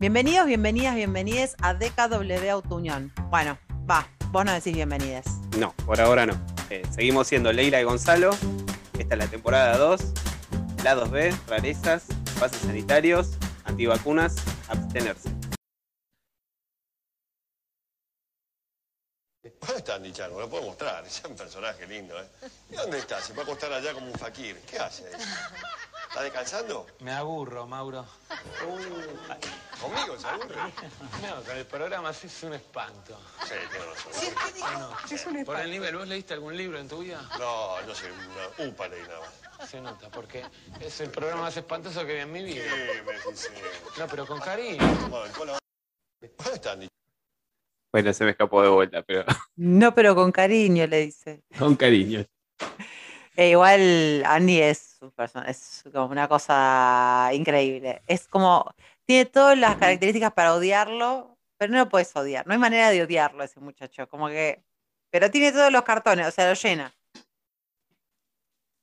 Bienvenidos, bienvenidas, bienvenides a DKW Autounión. Bueno, va, vos no decís bienvenidas. No, por ahora no. Eh, seguimos siendo Leila y Gonzalo. Esta es la temporada 2. Lados B, rarezas, pases sanitarios, antivacunas, abstenerse. ¿Dónde está Andy Chango? Lo puedo mostrar, es un personaje lindo, ¿eh? ¿Y dónde está? Se va a acostar allá como un fakir. ¿Qué hace? ¿Está descansando? Me aburro, Mauro. Uh, ¿Conmigo se aburre? No, con el programa sí es un espanto. Sí, tiene razón. No, por el nivel, ¿vos leíste algún libro en tu vida? No, yo soy una upa ley nada más. Se nota, porque es el programa más espantoso que vi en mi vida. ¿Qué me decís? No, pero con cariño. ¿Dónde está Andy? Bueno, se me escapó de vuelta, pero No, pero con cariño, le dice. con cariño. E igual Andy es, un es como una cosa increíble. Es como, tiene todas las características para odiarlo, pero no lo puedes odiar. No hay manera de odiarlo ese muchacho. Como que, pero tiene todos los cartones, o sea, lo llena.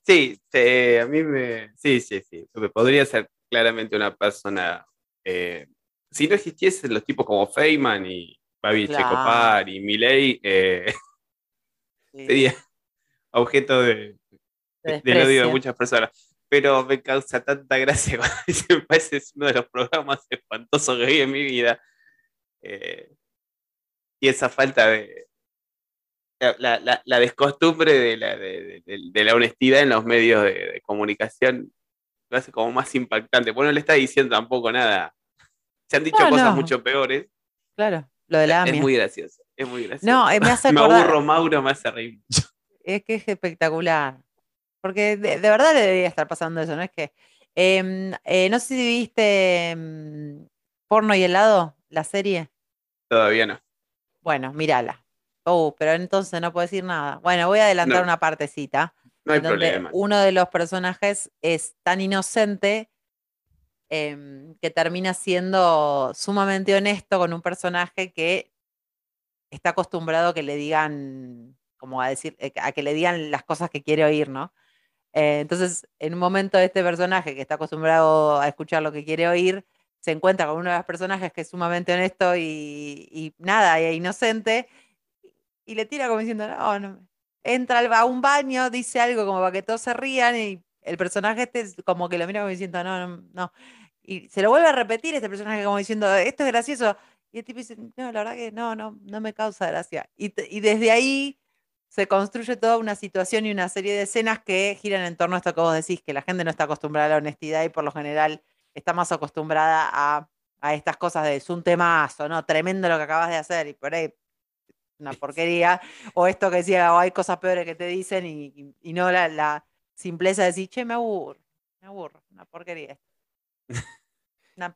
Sí, sí, a mí me. Sí, sí, sí. Podría ser claramente una persona. eh, si no existiesen los tipos como Feynman y Babi Claro. Checopar y Milei, eh, Sí, sería objeto de, de odio de desprecio. muchas personas. Pero me causa tanta gracia cuando parece es uno de los programas espantosos que vi en mi vida. Eh, y esa falta de. La, la- la descostumbre de la, de, de- de la honestidad en los medios de, comunicación lo hace como más impactante. Bueno, no le está diciendo tampoco nada. Se han dicho No, cosas no. mucho peores. Claro, lo de la Es AMIA. muy gracioso. Es muy gracioso. No, eh, me hace me acordar- aburro, Mauro, me hace reír mucho. Es que es espectacular. Porque de, de verdad le debería estar pasando eso, ¿no? Es que. em, eh, no sé si viste em, Porno y helado, la serie. Todavía no. Bueno, mírala. Oh, pero entonces no puedo decir nada. Bueno, voy a adelantar No. una partecita. No hay donde problema. uno de los personajes es tan inocente em, que termina siendo sumamente honesto con un personaje que está acostumbrado a que le digan, como a decir, eh, a que le digan las cosas que quiere oír, ¿no? Eh, entonces, en un momento este personaje que está acostumbrado a escuchar lo que quiere oír, se encuentra con uno de los personajes que es sumamente honesto y, y nada, e inocente, y le tira como diciendo, no, no. Entra a un baño, dice algo como para que todos se rían, y el personaje este es como que lo mira como diciendo, no, no, no. Y se lo vuelve a repetir este personaje como diciendo, esto es gracioso. Y el tipo dice, no, la verdad que no, no, no me causa gracia. Y, y desde ahí se construye toda una situación y una serie de escenas que giran en torno a esto que vos decís, que la gente no está acostumbrada a la honestidad y por lo general está más acostumbrada a, a estas cosas de es un temazo, ¿no? Tremendo lo que acabas de hacer y por ahí una porquería. O esto que decía, o hay cosas peores que te dicen y, y- y no la, la simpleza de decir, che, me aburro, me aburro, una porquería. Una.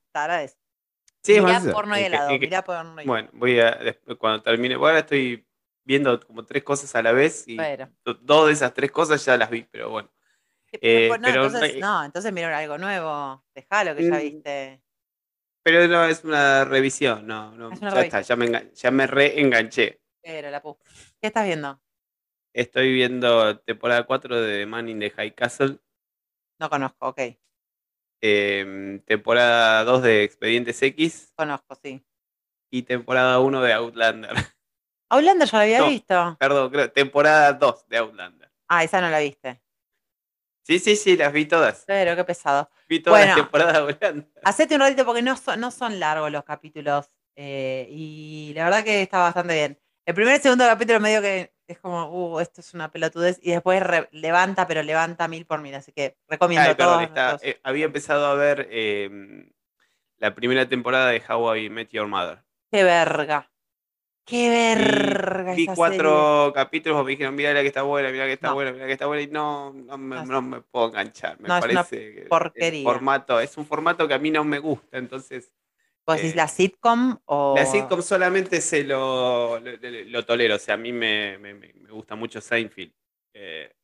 Sí, es mirá más eso. porno y helado, mirá porno y Bueno, voy a, después, cuando termine, bueno, ahora estoy viendo como tres cosas a la vez y dos de esas tres cosas ya las vi, pero bueno. Eh, no, pero entonces, no- entonces mira algo nuevo, dejalo que ya Mm, viste. Pero no, es una revisión, no, no, Es una ya está, ya me, ya me reenganché. Pero la pu. ¿Qué estás viendo? Estoy viendo temporada 4 de The Man in the High Castle, No conozco, ok. em, temporada 2 de Expedientes X Conozco, sí. y temporada 1 de Outlander. Outlander ya la había No. visto. Perdón, creo, temporada 2 de Outlander. Ah, esa no la viste. Sí, sí, sí, las vi todas. Pero qué pesado. Vi todas Bueno. las temporadas de Outlander. Hacete un ratito porque no son, no son largos los capítulos. eh, y la verdad que está bastante bien. El primer y segundo capítulo medio que es como, uh, esto es una pelotudez. Y después re- levanta, pero levanta mil por mil. Así que recomiendo Ay, perdón, está- eh, había empezado a ver em, la primera temporada de How I Met Your Mother. Qué verga. Qué verga. vi cuatro capítulos, me dijeron, mira la que está buena, mira la que está No. buena, mira la que está buena, y no, no, me, No, no me puedo enganchar. Me es parece el porquería. formato, es un formato que a mí no me gusta, entonces serie. ¿Vos decís eh, la sitcom o.? la sitcom solamente se lo, lo, tolero, o sea, a mí me, me- me- gusta mucho Seinfeld. Eh,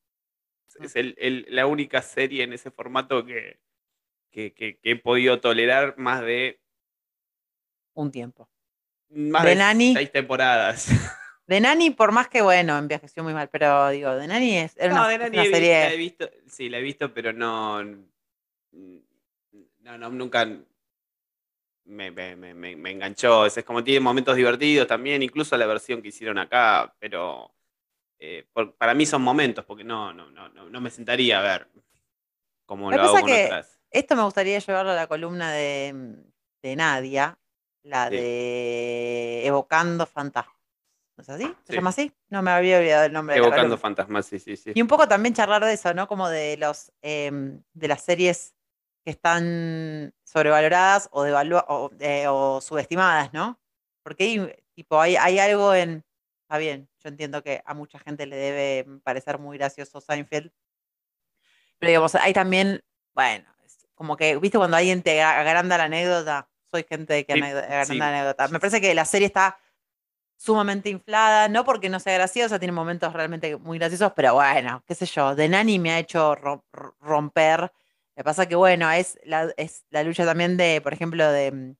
es- es el- el- la única serie en ese formato que, que, que- que he podido tolerar más de, Un tiempo. Más ¿De de Nani? seis temporadas. De Nani, por más que bueno, envejeció muy mal, pero digo, de Nani es, era No, una, de Nani una he serie. la he visto, sí, la he visto, pero no, no, no, nunca, me, me- me- me- enganchó. Es, es como tiene momentos divertidos también, incluso la versión que hicieron acá, pero eh, por- para mí son momentos, porque no, no, no, no, no me sentaría a ver como Me lo hago con que-. Esto me gustaría llevarlo a la columna de, de Nadia, la Sí. de Evocando Fantasmas. ¿No es así? ¿Se Sí. llama así? No me había olvidado el nombre. de la Evocando fantasmas, sí, sí, sí. Y un poco también charlar de eso, ¿no? Como de los em, de las series que están sobrevaloradas o, o, eh, o subestimadas, ¿no? Porque hay, tipo, hay, hay algo en. Está bien, yo entiendo que a mucha gente le debe parecer muy gracioso Seinfeld. Pero digamos, hay también, bueno, como que, ¿viste cuando alguien te agra- agranda la anécdota? Soy gente que Sí, anécdota- agranda sí. anécdota. Me parece que la serie está sumamente inflada, no porque no sea graciosa, tiene momentos realmente muy graciosos, pero bueno, qué sé yo, de Nani me ha hecho ro- ro- romper. Me pasa que, bueno, es la, es la lucha también de, por ejemplo, de mm,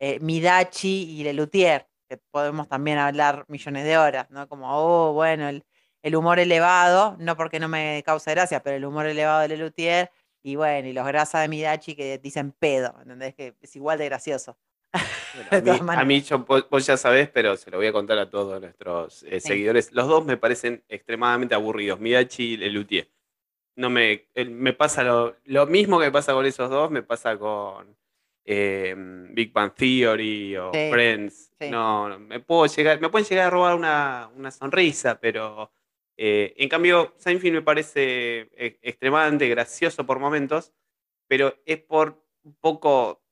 eh, Midachi y Lelutier, que podemos también hablar millones de horas, ¿no? Como, oh, bueno, el, el humor elevado, no porque no me cause gracia, pero el humor elevado de Lelutier, y bueno, y los grasas de Midachi que dicen pedo, ¿entendés? Que es igual de gracioso. Bueno, a, mí, a yo, vos, ya sabés, pero se lo voy a contar a todos nuestros eh, Sí. seguidores. Los dos me parecen extremadamente aburridos, Midachi y Lelutier. No me, me pasa lo, lo mismo que me pasa con esos dos, me pasa con eh, Big Bang Theory o Sí, Friends. sí. No, me puedo llegar, me pueden llegar a robar una, una sonrisa, pero eh, en cambio, Seinfeld me parece eh, extremadamente gracioso por momentos, pero es por un poco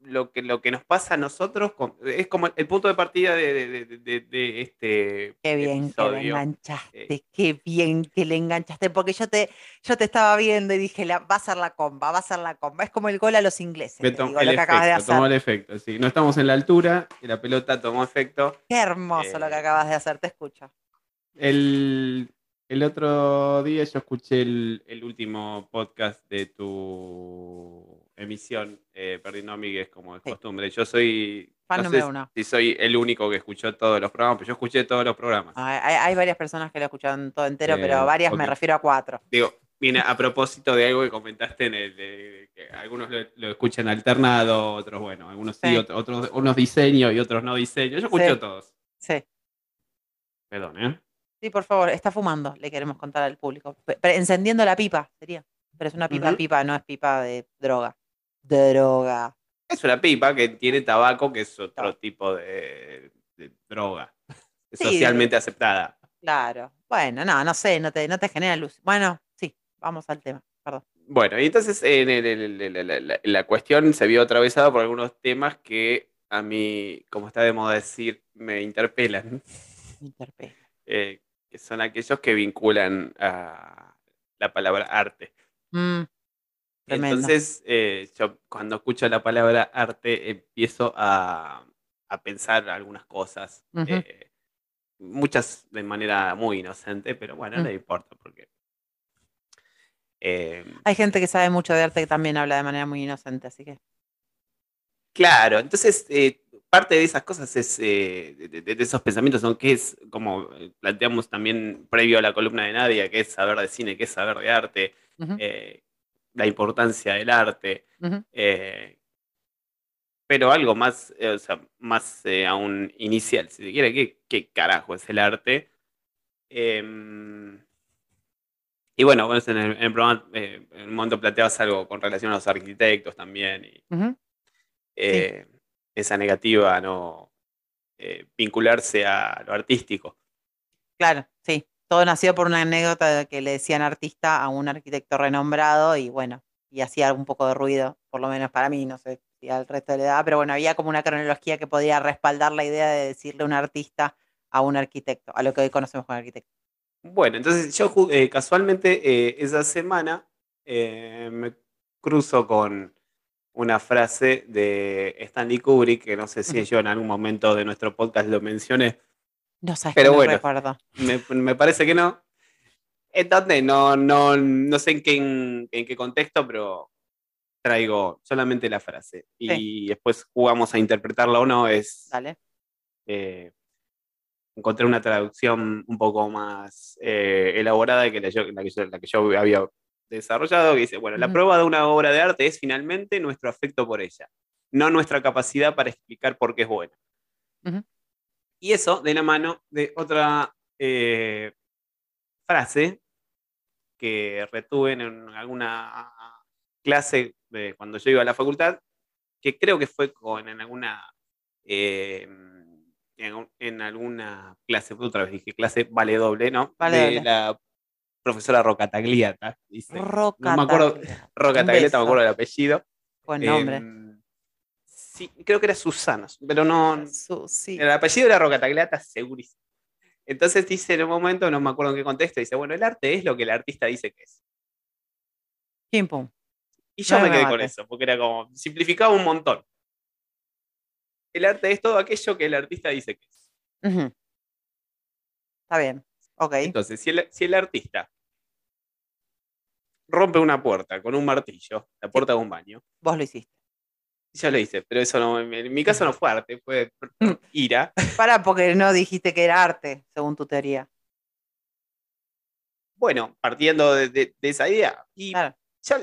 lo que, lo que nos pasa a nosotros, con- es como el punto de partida de, de- de- de- de este Qué bien que le enganchaste, qué bien que le enganchaste, porque yo te, yo te estaba viendo y dije, la, va a ser la comba, va a ser la comba. Es como el gol a los ingleses, digo, que acabas de hacer. tomó el efecto, sí. No estamos en la altura, y la pelota tomó efecto. Qué hermoso lo que Eh, acabas de hacer, te escucho. El, el otro día yo escuché el, el último podcast de tu emisión, eh, Perdiendo Amigues, como es Sí. costumbre. Yo soy. Fan no número sé uno. si soy el único que escuchó todos los programas, pero yo escuché todos los programas. Hay, hay- hay varias personas que lo escuchan todo entero, Eh, pero varias me refiero a cuatro. Digo, viene a propósito de algo que comentaste en el. de- que algunos lo, lo escuchan alternado, otros, bueno, algunos sí, Sí. ot- otros, unos diseños y otros no diseños. Yo escuché Sí. todos. Sí, Perdón, ¿eh? Sí, por favor, está fumando, le queremos contar al público. Encendiendo la pipa, sería. Pero es una pipa Ujú. pipa, no es pipa de droga. Droga. Es una pipa que tiene tabaco, que es otro tipo de, de droga. Sí, socialmente aceptada. Claro. Bueno, no, no sé, no te, no te genera luz. Bueno, sí, vamos al tema, perdón. Bueno, y entonces en el- el- el- el- la, cuestión se vio atravesada por algunos temas que a mí, como está de moda decir, me interpelan, Me interpela. eh, que son aquellos que vinculan a la palabra arte. Mm. Entonces, eh, yo cuando escucho la palabra arte empiezo a, a pensar algunas cosas, eh, muchas de manera muy inocente, pero bueno, no Mm. importa porque... eh, Hay gente que sabe mucho de arte que también habla de manera muy inocente, así que. Claro, entonces eh, parte de esas cosas es, eh, de, de- de esos pensamientos son que es, como eh, planteamos también previo a la columna de Nadia, que es saber de cine, que es saber de arte, eh, la importancia del arte, eh, pero algo más, o sea, más aún inicial, si se quiere, ¿qué, qué carajo es el arte? Em, y bueno, bueno, en el, en el programa en un momento planteabas algo con relación a los arquitectos también. Y, esa negativa no eh, vincularse a lo artístico. Claro, sí. Todo nació por una anécdota de que le decían artista a un arquitecto renombrado y bueno, y hacía un poco de ruido, por lo menos para mí, no sé si al resto le daba, pero bueno, había como una cronología que podía respaldar la idea de decirle un artista a un arquitecto, a lo que hoy conocemos como arquitecto. Bueno, entonces yo eh, casualmente eh, esa semana eh, me cruzo con una frase de Stanley Kubrick, que no sé si yo en algún momento de nuestro podcast lo mencioné, No sabes Pero que no bueno. recuerdo. me, me parece que no. Entonces, no, no, no sé en qué, en, en qué contexto, pero traigo solamente la frase. Y después jugamos a interpretarla o no. Es, Dale. eh, encontré una traducción un poco más eh, elaborada que la, yo- la que yo, la que yo había desarrollado, que dice, bueno, la prueba de una obra de arte es finalmente nuestro afecto por ella. no nuestra capacidad para explicar por qué es bueno. Ujú. Y eso de la mano de otra eh, frase que retuve en alguna clase de cuando yo iba a la facultad, que creo que fue con, en alguna eh, en, en alguna clase, otra vez dije clase vale doble, ¿no? Vale de doble. la profesora Rocatagliata. Dice. Roca. me acuerdo- Tagliata. Rocatagliata, me acuerdo del apellido. Buen nombre. Em, sí, creo que era Susana, pero no. Su- sí. El apellido era Rocatagliata, segurísimo. Entonces dice en un momento, no me acuerdo en qué contexto, dice, bueno, el arte es lo que el artista dice que es. Pim, pum. Y yo No me me quedé con eso, porque era como, simplificaba un montón. El arte es todo aquello que el artista dice que es. Ujú. Está bien. Entonces, si el, si el artista rompe una puerta con un martillo, la puerta de un baño, Vos lo hiciste. yo lo hice, pero eso no, en mi caso no fue arte, fue ira. Para, porque no dijiste que era arte, según tu teoría. Bueno, partiendo de, de- de esa idea. Y Claro.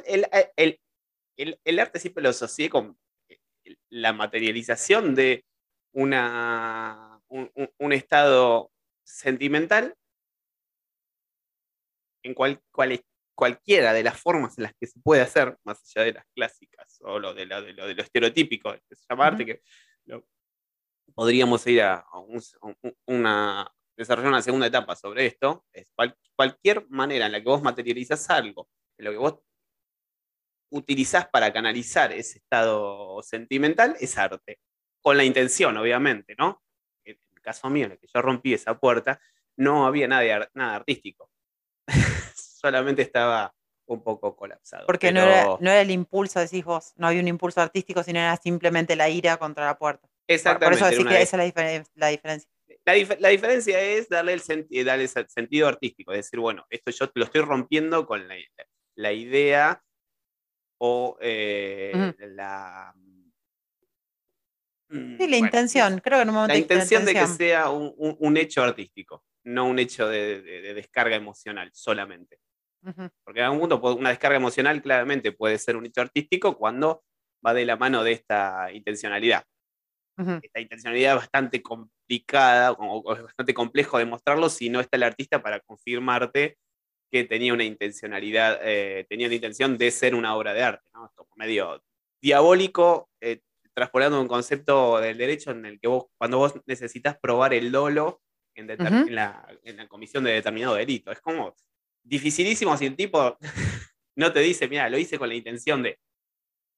el, eh, el- el- el arte siempre lo asocié con el- la materialización de una, un, un- un estado sentimental en cual, cual- cualquiera de las formas en las que se puede hacer, más allá de las clásicas o lo de lo, de lo, de lo estereotípico que se llama arte, Ujú. que lo- podríamos ir a, a un- a un- una, desarrollar una segunda etapa sobre esto, es cual- cualquier manera en la que vos materializas algo, en lo que vos utilizás para canalizar ese estado sentimental, es arte. Con la intención, obviamente, ¿no? En el caso mío, en el que yo rompí esa puerta, no había nada, de nada artístico. Solamente estaba un poco colapsado. Porque no, era, no era el impulso, decís vos. No había un impulso artístico, sino era simplemente la ira contra la puerta. Por, por Exactamente. eso decís que esa es la, diferen- la diferencia. La, dif- la diferencia es darle el senti- darle ese sentido artístico, es decir, bueno, esto yo lo estoy rompiendo con la, la idea o eh, la... mm, Sí, la bueno, intención. Creo que en un momento La intención de que sea un, un- un hecho artístico, no un hecho de, de- de descarga emocional solamente. Porque en algún punto una descarga emocional claramente puede ser un hecho artístico cuando va de la mano de esta intencionalidad esta intencionalidad es bastante complicada o, o es bastante complejo demostrarlo si no está el artista para confirmarte que tenía una intencionalidad, eh, tenía la intención de ser una obra de arte, ¿no? Es como medio diabólico, traspolando un concepto del derecho en el que vos, cuando vos necesitas probar el dolo en, la, en la comisión de determinado delito. Es como dificilísimo si el tipo no te dice, mira, lo hice con la intención de.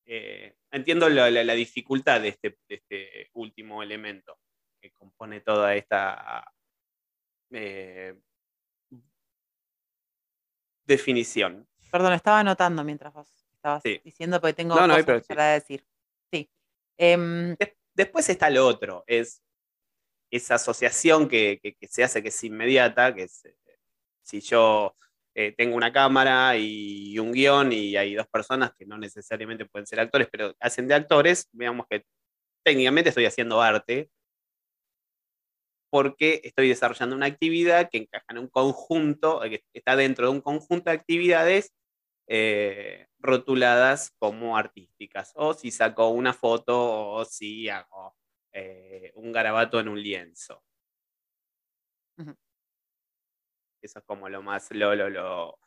Eh, entiendo la, la- la dificultad de este, de este último elemento que compone toda esta eh, definición. Perdón, estaba anotando mientras vos estabas Sí. diciendo porque tengo No, no, cosas pero sí. para decir. Sí. Em, Des- Después está lo otro, es esa asociación que, se hace que es inmediata, que eh, si yo eh, tengo una cámara y un guion y hay dos personas que no necesariamente pueden ser actores, pero hacen de actores, veamos que técnicamente estoy haciendo arte porque estoy desarrollando una actividad que encaja en un conjunto, eh, que está dentro de un conjunto de actividades eh, rotuladas como artísticas. O si saco una foto o si hago eh, un garabato en un lienzo. Eso es como lo más, lo, lo, lo-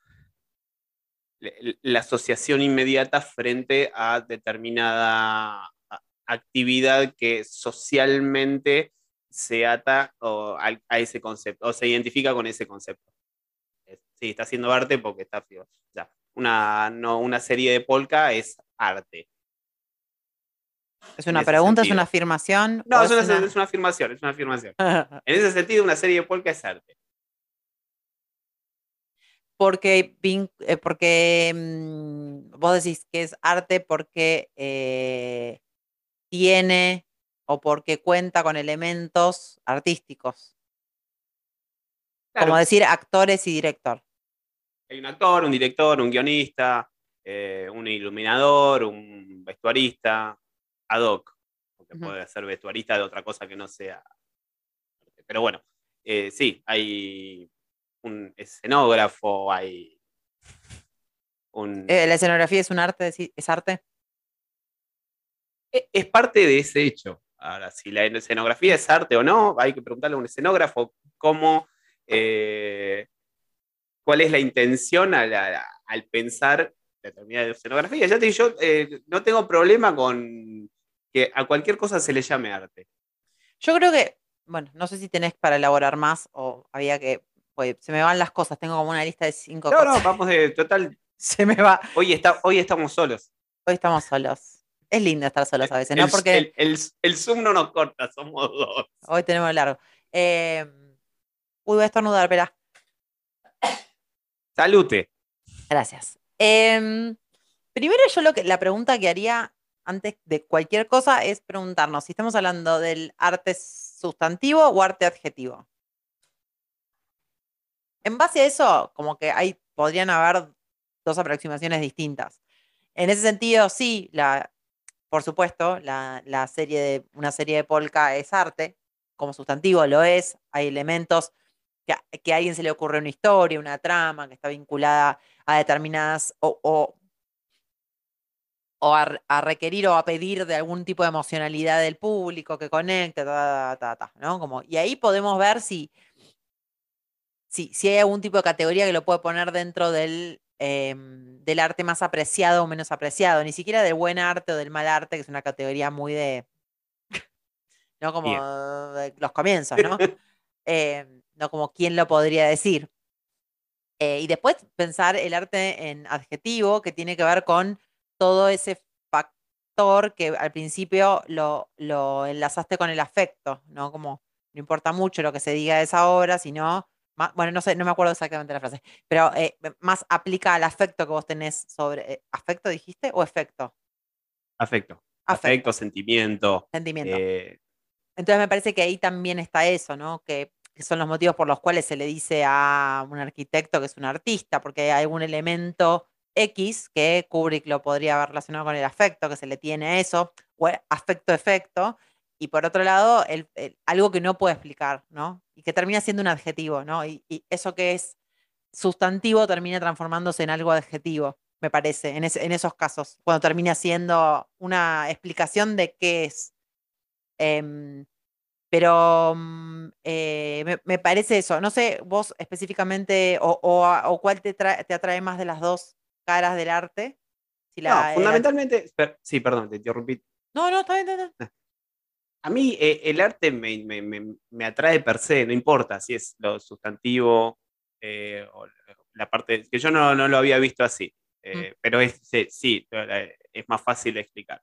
la asociación inmediata frente a determinada actividad que socialmente se ata o, a, ese concepto, o se identifica con ese concepto. Sí, está haciendo arte porque está. O sea, una, no, una serie de polka es arte. ¿Es una pregunta? ¿Es una afirmación? No, es una, una- es una afirmación, es una afirmación. En ese sentido, una serie de polka es arte. porque, eh, porque mm, vos decís que es arte porque eh, tiene o porque cuenta con elementos artísticos. Como decir actores y director. Hay un actor, un director, un guionista, eh, un iluminador, un vestuarista, ad hoc, porque puede ser vestuarista de otra cosa que no sea. Pero bueno, eh, sí, hay un escenógrafo, hay un. Eh, ¿La escenografía es un arte? ¿Es arte? e- es parte de ese hecho. Ahora, si la escenografía es arte o no, hay que preguntarle a un escenógrafo cómo, eh, cuál es la intención al, al- pensar determinada escenografía. Ya te digo, yo eh, no tengo problema con que a cualquier cosa se le llame arte. Yo creo que, bueno, no sé si tenés para elaborar más o había que, pues se me van las cosas, tengo como una lista de cinco No, cosas. no, vamos de total. Se me va. Hoy, está, hoy estamos solos. Hoy estamos solos. Es lindo estar solos a veces, ¿no? El, Porque el, el- el Zoom no nos corta, somos dos. hoy tenemos largo. Eh, uy, voy a estornudar, espera. Salute. Gracias. Em, primero yo lo que, la pregunta que haría antes de cualquier cosa es preguntarnos si estamos hablando del arte sustantivo o arte adjetivo. En base a eso, como que hay, podrían haber dos aproximaciones distintas. En ese sentido, sí, la, por supuesto, la, serie de, una serie de polka es arte, como sustantivo lo es, hay elementos que a, que a alguien se le ocurre una historia, una trama que está vinculada a determinadas o, o, o a, a, requerir o a pedir de algún tipo de emocionalidad del público que conecte, ta, ta, ta, ¿no? Como, y ahí podemos ver si, si, si hay algún tipo de categoría que lo puede poner dentro del, eh, del arte más apreciado o menos apreciado, ni siquiera del buen arte o del mal arte, que es una categoría muy de, ¿no? Como de los comienzos, ¿no? eh, no como quién lo podría decir. Eh, y después pensar el arte en adjetivo, que tiene que ver con todo ese factor que al principio lo, lo enlazaste con el afecto, ¿no? Como no importa mucho lo que se diga de esa obra, sino, más, bueno, no sé, no me acuerdo exactamente la frase, pero eh, más aplica al afecto que vos tenés sobre, eh, ¿afecto dijiste o efecto? Afecto. Afecto, Afecto sentimiento. sentimiento. Entonces me parece que ahí también está eso, ¿no? Que, que son los motivos por los cuales se le dice a un arquitecto que es un artista, porque hay algún elemento X que Kubrick lo podría haber relacionado con el afecto que se le tiene a eso, o afecto-efecto, y por otro lado, el, algo que no puede explicar, ¿no? Y que termina siendo un adjetivo, ¿no? Y, eso que es sustantivo termina transformándose en algo adjetivo, me parece, en, ese, en esos casos, cuando termina siendo una explicación de qué es. Eh, pero eh, me, me, parece eso. No sé, vos específicamente, o, o, o cuál te, te, atrae más de las dos caras del arte. Si la, no, fundamentalmente, sí, perdón, te interrumpí. No, no, está bien, está bien. A mí eh, el arte me, me, me, me, atrae per se, no importa si es lo sustantivo eh, o la parte, que yo no, no lo había visto así, eh, mm. pero es, sí, es más fácil de explicar.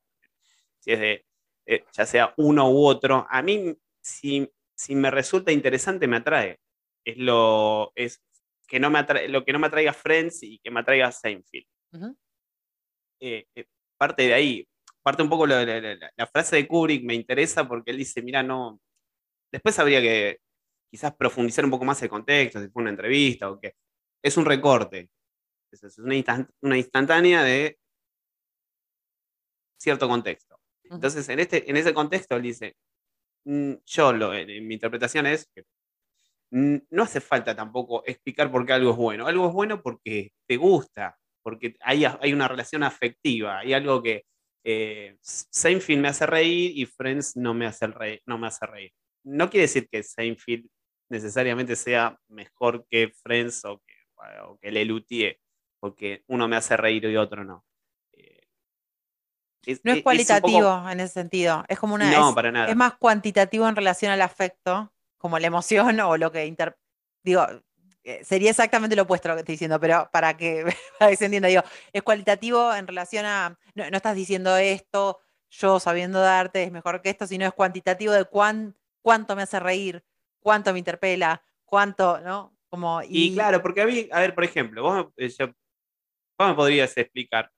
Si es de, ya sea uno u otro, a mí si, si me resulta interesante me atrae. Es lo, es que no me atrae, lo que no me atraiga Friends y que me atraiga Seinfeld. Uh -huh. eh, eh, parte de ahí, parte un poco la, la, la, la, frase de Kubrick me interesa porque él dice, mira, no, después habría que quizás profundizar un poco más el contexto, si fue una entrevista o qué. Es un recorte, es una, instant, una instantánea de cierto contexto. Uh -huh. Entonces, en, este, en ese contexto, él dice, yo, lo, en mi interpretación es que no hace falta tampoco explicar por qué algo es bueno. Algo es bueno porque te gusta, porque hay, hay una relación afectiva, hay algo que eh, Seinfeld me hace reír y Friends no me hace, reír, no me hace reír. No quiere decir que Seinfeld necesariamente sea mejor que Friends o que, o que Lelutier, porque uno me hace reír y otro no. Eh, Es, no es cualitativo es poco... en ese sentido, es como una... No, es, para nada. Es más cuantitativo en relación al afecto, como la emoción o lo que... Inter... Digo, eh, sería exactamente lo opuesto a lo que estoy diciendo, pero para que, para que se entienda, digo, es cualitativo en relación a... No, no, estás diciendo esto, yo sabiendo darte es mejor que esto, sino es cuantitativo de cuán, cuánto me hace reír, cuánto me interpela, cuánto, ¿no? Como, y... y claro, porque a mí, a ver, por ejemplo, vos, yo, vos me podrías explicar,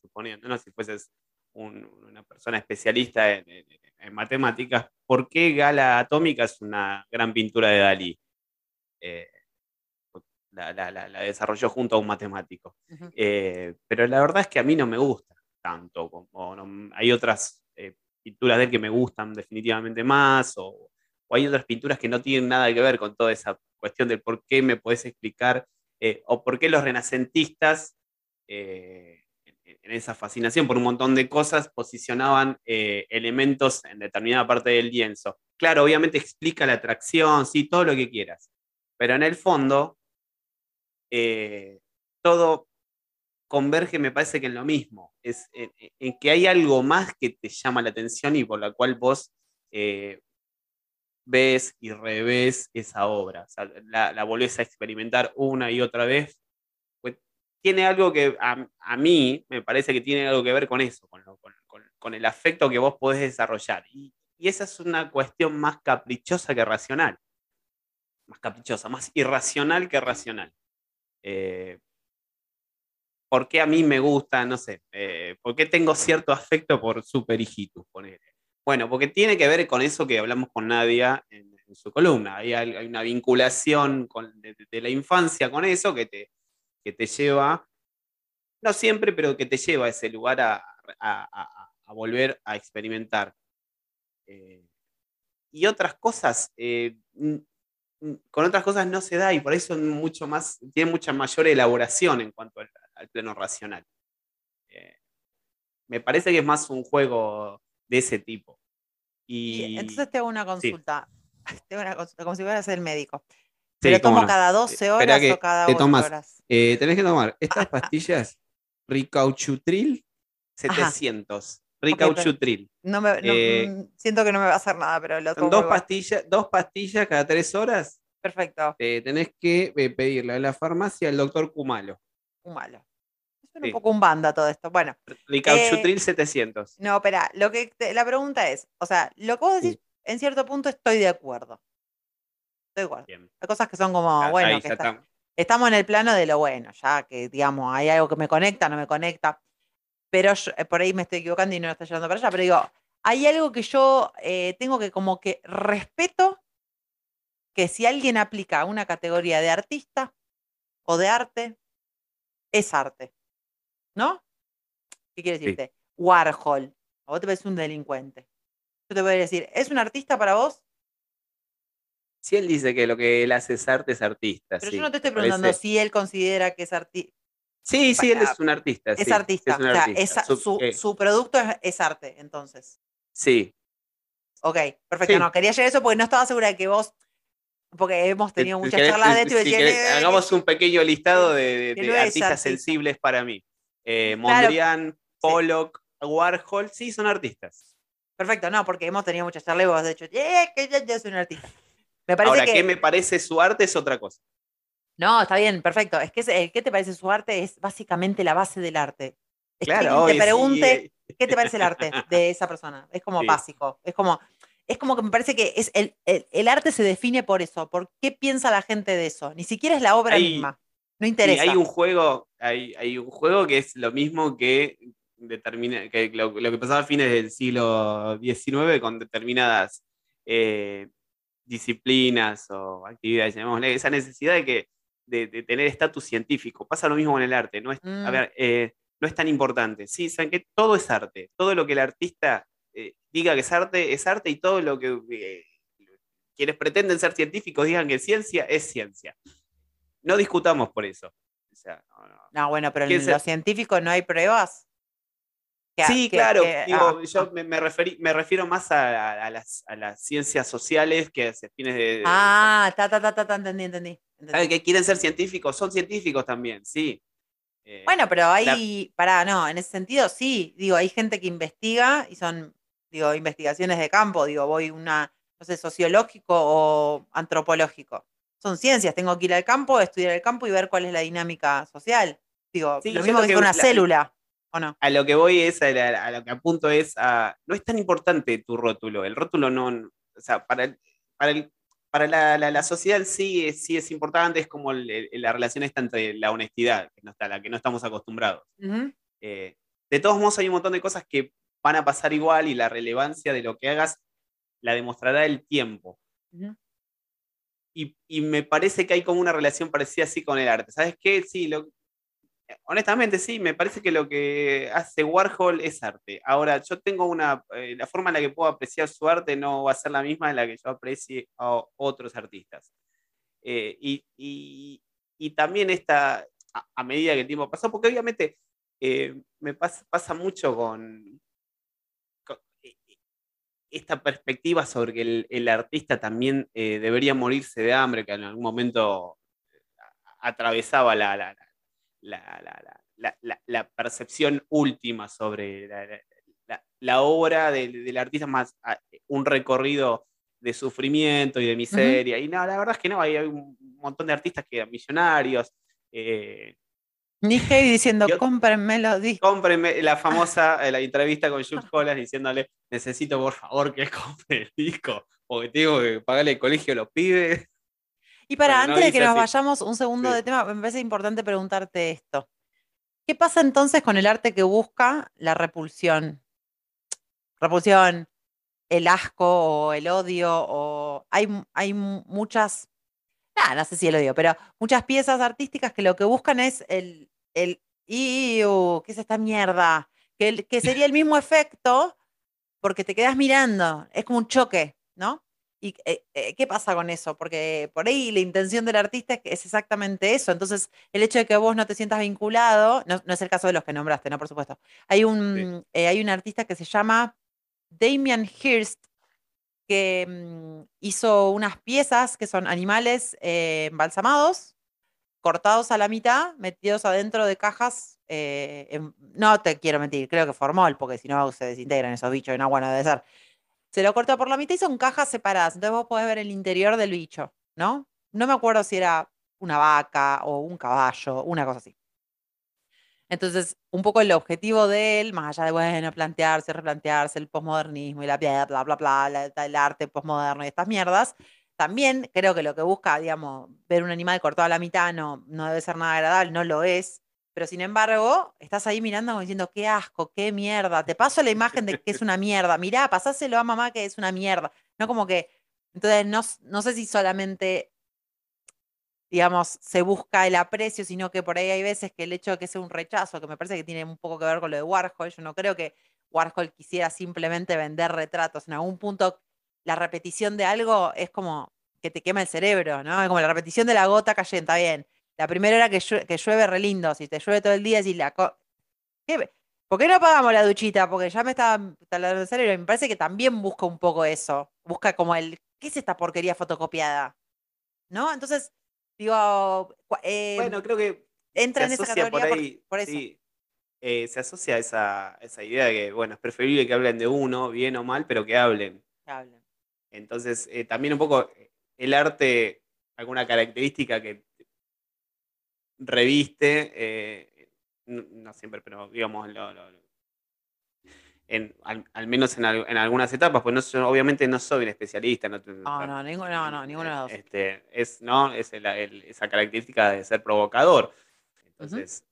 suponiendo, ¿no? Si fueses un, una persona especialista en, en, en, matemáticas, ¿por qué Gala Atómica es una gran pintura de Dalí? Eh, la, la, la, la, desarrolló junto a un matemático. Uh -huh. eh, pero la verdad es que a mí no me gusta tanto, como no, hay otras eh, pinturas de él que me gustan definitivamente más, o, o, hay otras pinturas que no tienen nada que ver con toda esa cuestión del por qué me podés explicar, eh, o por qué los renacentistas eh, en esa fascinación por un montón de cosas, posicionaban eh, elementos en determinada parte del lienzo. Claro, obviamente explica la atracción, sí, todo lo que quieras, pero en el fondo, eh, todo converge, me parece que en lo mismo, es en, que hay algo más que te llama la atención y por la cual vos eh, ves y revés esa obra, la, la volvés a experimentar una y otra vez. Tiene algo que a, mí me parece que tiene algo que ver con eso, con, el afecto que vos podés desarrollar. Y, esa es una cuestión más caprichosa que racional. Más caprichosa, más irracional que racional. Eh, ¿Por qué a mí me gusta? No sé. eh, ¿Por qué tengo cierto afecto por Super Hijitus? Bueno, porque tiene que ver con eso que hablamos con Nadia en, su columna. Hay, una vinculación de la infancia con eso que te, que te lleva, no siempre, pero que te lleva a ese lugar a, a- a- a volver a experimentar. Eh, y otras cosas, eh, con otras cosas no se da y por eso mucho más, tiene mucha mayor elaboración en cuanto al, al plano racional. Eh, me parece que es más un juego de ese tipo. Y Y, entonces te hago una consulta. Te hago una consulta, como si fueras el médico. ¿Pero tomo no. cada 12 Espera horas o cada te 8 tomas- horas? Eh, tenés que tomar estas pastillas Ricauchutril 700. Ricauchutril. No me, no, eh, mm, siento que no me va a hacer nada, pero lo tomo dos pastillas, dos pastillas cada tres horas. Perfecto, Eh, tenés que eh, pedirle a la farmacia al doctor Kumalo. un malo. Suena Sí. un poco un banda todo esto. Bueno, Ricauchutril 700. no, espera, lo que te- la pregunta es, o sea, lo que vos decís, en cierto punto estoy de acuerdo. Estoy de acuerdo. Bien. Hay cosas que son como, Ah, bueno, que ya está- está. estamos en el plano de lo bueno, ya que digamos, hay algo que me conecta, no me conecta, pero yo- eh, por ahí me estoy equivocando y no lo estoy llevando para allá, pero digo, hay algo que yo eh, tengo que como que respeto que si alguien aplica una categoría de artista o de arte, es arte, ¿no? ¿Qué quiere Sí. decirte? Warhol, a vos te parece un delincuente. Yo te voy a decir, ¿es un artista para vos? Si él dice que lo que él hace es arte, es artista. Pero sí, yo no te estoy preguntando parece- si él considera que es artista. Sí, sí, él es un artista. Es sí, artista, un o sea, Su- su, eh, su producto es, es arte, entonces. sí, Ok, perfecto. Sí. No, quería llegar a eso porque no estaba segura de que vos, porque hemos tenido muchas querés, charlas de esto y si querés, "Eh, hagamos un pequeño listado de, de- que de no es artistas artista". sensibles para mí. Eh, Claro, Mondrian, Pollock, Warhol, sí, son artistas. Perfecto, no, porque hemos tenido muchas charlas y vos has dicho, eh, que ya, ya soy un artista. Me parece Ahora, que. ¿qué me parece su arte? Es otra cosa. No, está bien, perfecto. Es que el ¿qué te parece su arte? Es básicamente la base del arte. Es que Claro, obvio, te sí, pregunte, eh, ¿qué te parece el arte de esa persona? Es como Sí. básico. Es como, es como que me parece que es el, el- el arte se define por eso, por qué piensa la gente de eso. Ni siquiera es la obra Hay- misma. No sí, interesa. hay un juego, hay, hay un juego que es lo mismo que determina, que lo, lo que pasaba a fines del siglo XIX con determinadas eh, disciplinas o actividades, llamémosle, esa necesidad de que de, de tener estatus científico. Pasa lo mismo con el arte. No es, Mm. A ver, eh, no es tan importante. Sí, saben que todo es arte. Todo lo que el artista eh, diga que es arte, es arte, y todo lo que eh, quienes pretenden ser científicos digan que ciencia es ciencia. No discutamos por eso. O sea, no, no. No, bueno, pero ¿Quién en lo científico no hay pruebas. Que Sí, que- claro. que- digo, ah, yo ah. me, me referí- me refiero más a, a- a las, a las ciencias sociales que hace fines de. Ah, ta, ta, ta, ta, entendí, entendí. entendí. ¿saben que quieren ser científicos? Son científicos también, sí. Eh, Bueno, pero hay, pará, no, en ese sentido sí, digo, hay gente que investiga y son, digo, investigaciones de campo, digo, voy una, no sé, sociológico o antropológico. Son ciencias, tengo que ir al campo, estudiar el campo y ver cuál es la dinámica social. Digo, Sí, lo mismo que- con una la- célula, ¿o no? a lo que voy es, a, la- a lo que apunto es a. No es tan importante tu rótulo. El rótulo no. O sea, para, el- para, el- para la, la- la sociedad sí es, sí es importante, es como el- la relación esta entre la honestidad, que no está, a la que no estamos acostumbrados. Eh, de todos modos, hay un montón de cosas que van a pasar igual y la relevancia de lo que hagas la demostrará el tiempo. Y, y me parece que hay como una relación parecida así con el arte. ¿Sabes qué? Sí, lo, honestamente sí, me parece que lo que hace Warhol es arte. Ahora, yo tengo una, eh, la forma en la que puedo apreciar su arte no va a ser la misma en la que yo aprecie a otros artistas. Eh, y, y- también esta, a, medida que el tiempo pasó, porque obviamente eh, me pasa, pasa mucho con, esta perspectiva sobre que el, el artista también debería morirse de hambre, que en algún momento atravesaba la, la, la percepción última sobre la, obra del, del, artista, más ah, un recorrido de sufrimiento y de miseria. Y no, la verdad es que no, hay, hay un montón de artistas que eran millonarios. Eh, Nick diciendo, cómprenme los discos. Cómprenme la famosa la entrevista con Jules Holland diciéndole, necesito por favor que compre el disco, porque tengo que pagarle el colegio a los pibes. Y para, antes de que nos vayamos un segundo de tema, me parece importante preguntarte esto. ¿Qué pasa entonces con el arte que busca la repulsión? Repulsión, el asco o el odio, o hay, hay muchas, no sé si el odio, pero muchas piezas artísticas que lo que buscan es el, el ¿qué es esta mierda? Que, que sería el mismo efecto porque te quedas mirando, es como un choque, ¿no? ¿Y eh, eh, qué pasa con eso? Porque por ahí la intención del artista es exactamente eso. Entonces, el hecho de que vos no te sientas vinculado, no, es el caso de los que nombraste, ¿no? Por supuesto. Hay un, eh, hay un artista que se llama Damian Hirst, que mm, hizo unas piezas que son animales embalsamados, cortados a la mitad, metidos adentro de cajas. no te quiero mentir, creo que formol, porque si no se desintegran esos bichos en agua no debe ser se lo corta por la mitad y son cajas separadas. Entonces vos podés ver el interior del bicho, ¿no? No me acuerdo si era una vaca o un caballo, una cosa así. Entonces, un poco el objetivo de él, más allá de, bueno, plantearse, replantearse el posmodernismo y la bla, bla, bla, bla, el arte posmoderno y estas mierdas, también creo que lo que busca, digamos, ver un animal cortado a la mitad no, no debe ser nada agradable, no lo es, pero sin embargo, estás ahí mirando como diciendo, qué asco, qué mierda. Te paso la imagen de que es una mierda. Mirá, pasáselo a mamá que es una mierda. No como que. Entonces, no, no sé si solamente, digamos, se busca el aprecio, sino que por ahí hay veces que el hecho de que sea un rechazo, que me parece que tiene un poco que ver con lo de Warhol, yo no creo que Warhol quisiera simplemente vender retratos. En algún punto, la repetición de algo es como que te quema el cerebro, ¿no? Es como la repetición de la gota cayendo, está bien la primera era que, llueve, re lindo. Si te llueve todo el día, y la. ¿Qué? ¿Por qué no apagamos la duchita? Porque ya me estaba talando el cerebro. Y me parece que también busca un poco eso. Busca como el. ¿Qué es esta porquería fotocopiada? ¿No? Entonces, digo. Eh, bueno, creo que. Entra en esa categoría por, eso. Sí. Eh, se asocia a esa, esa idea de que, bueno, es preferible que hablen de uno, bien o mal, pero que hablen. Que hablen. Entonces, eh, también un poco el arte, alguna característica que reviste, eh, no, siempre, pero digamos, en, al, menos en, algunas etapas, pues no, obviamente no soy un especialista. No, no, no, ninguno, no, ninguno de los dos. Este, es, ¿no? es esa característica de ser provocador. Entonces,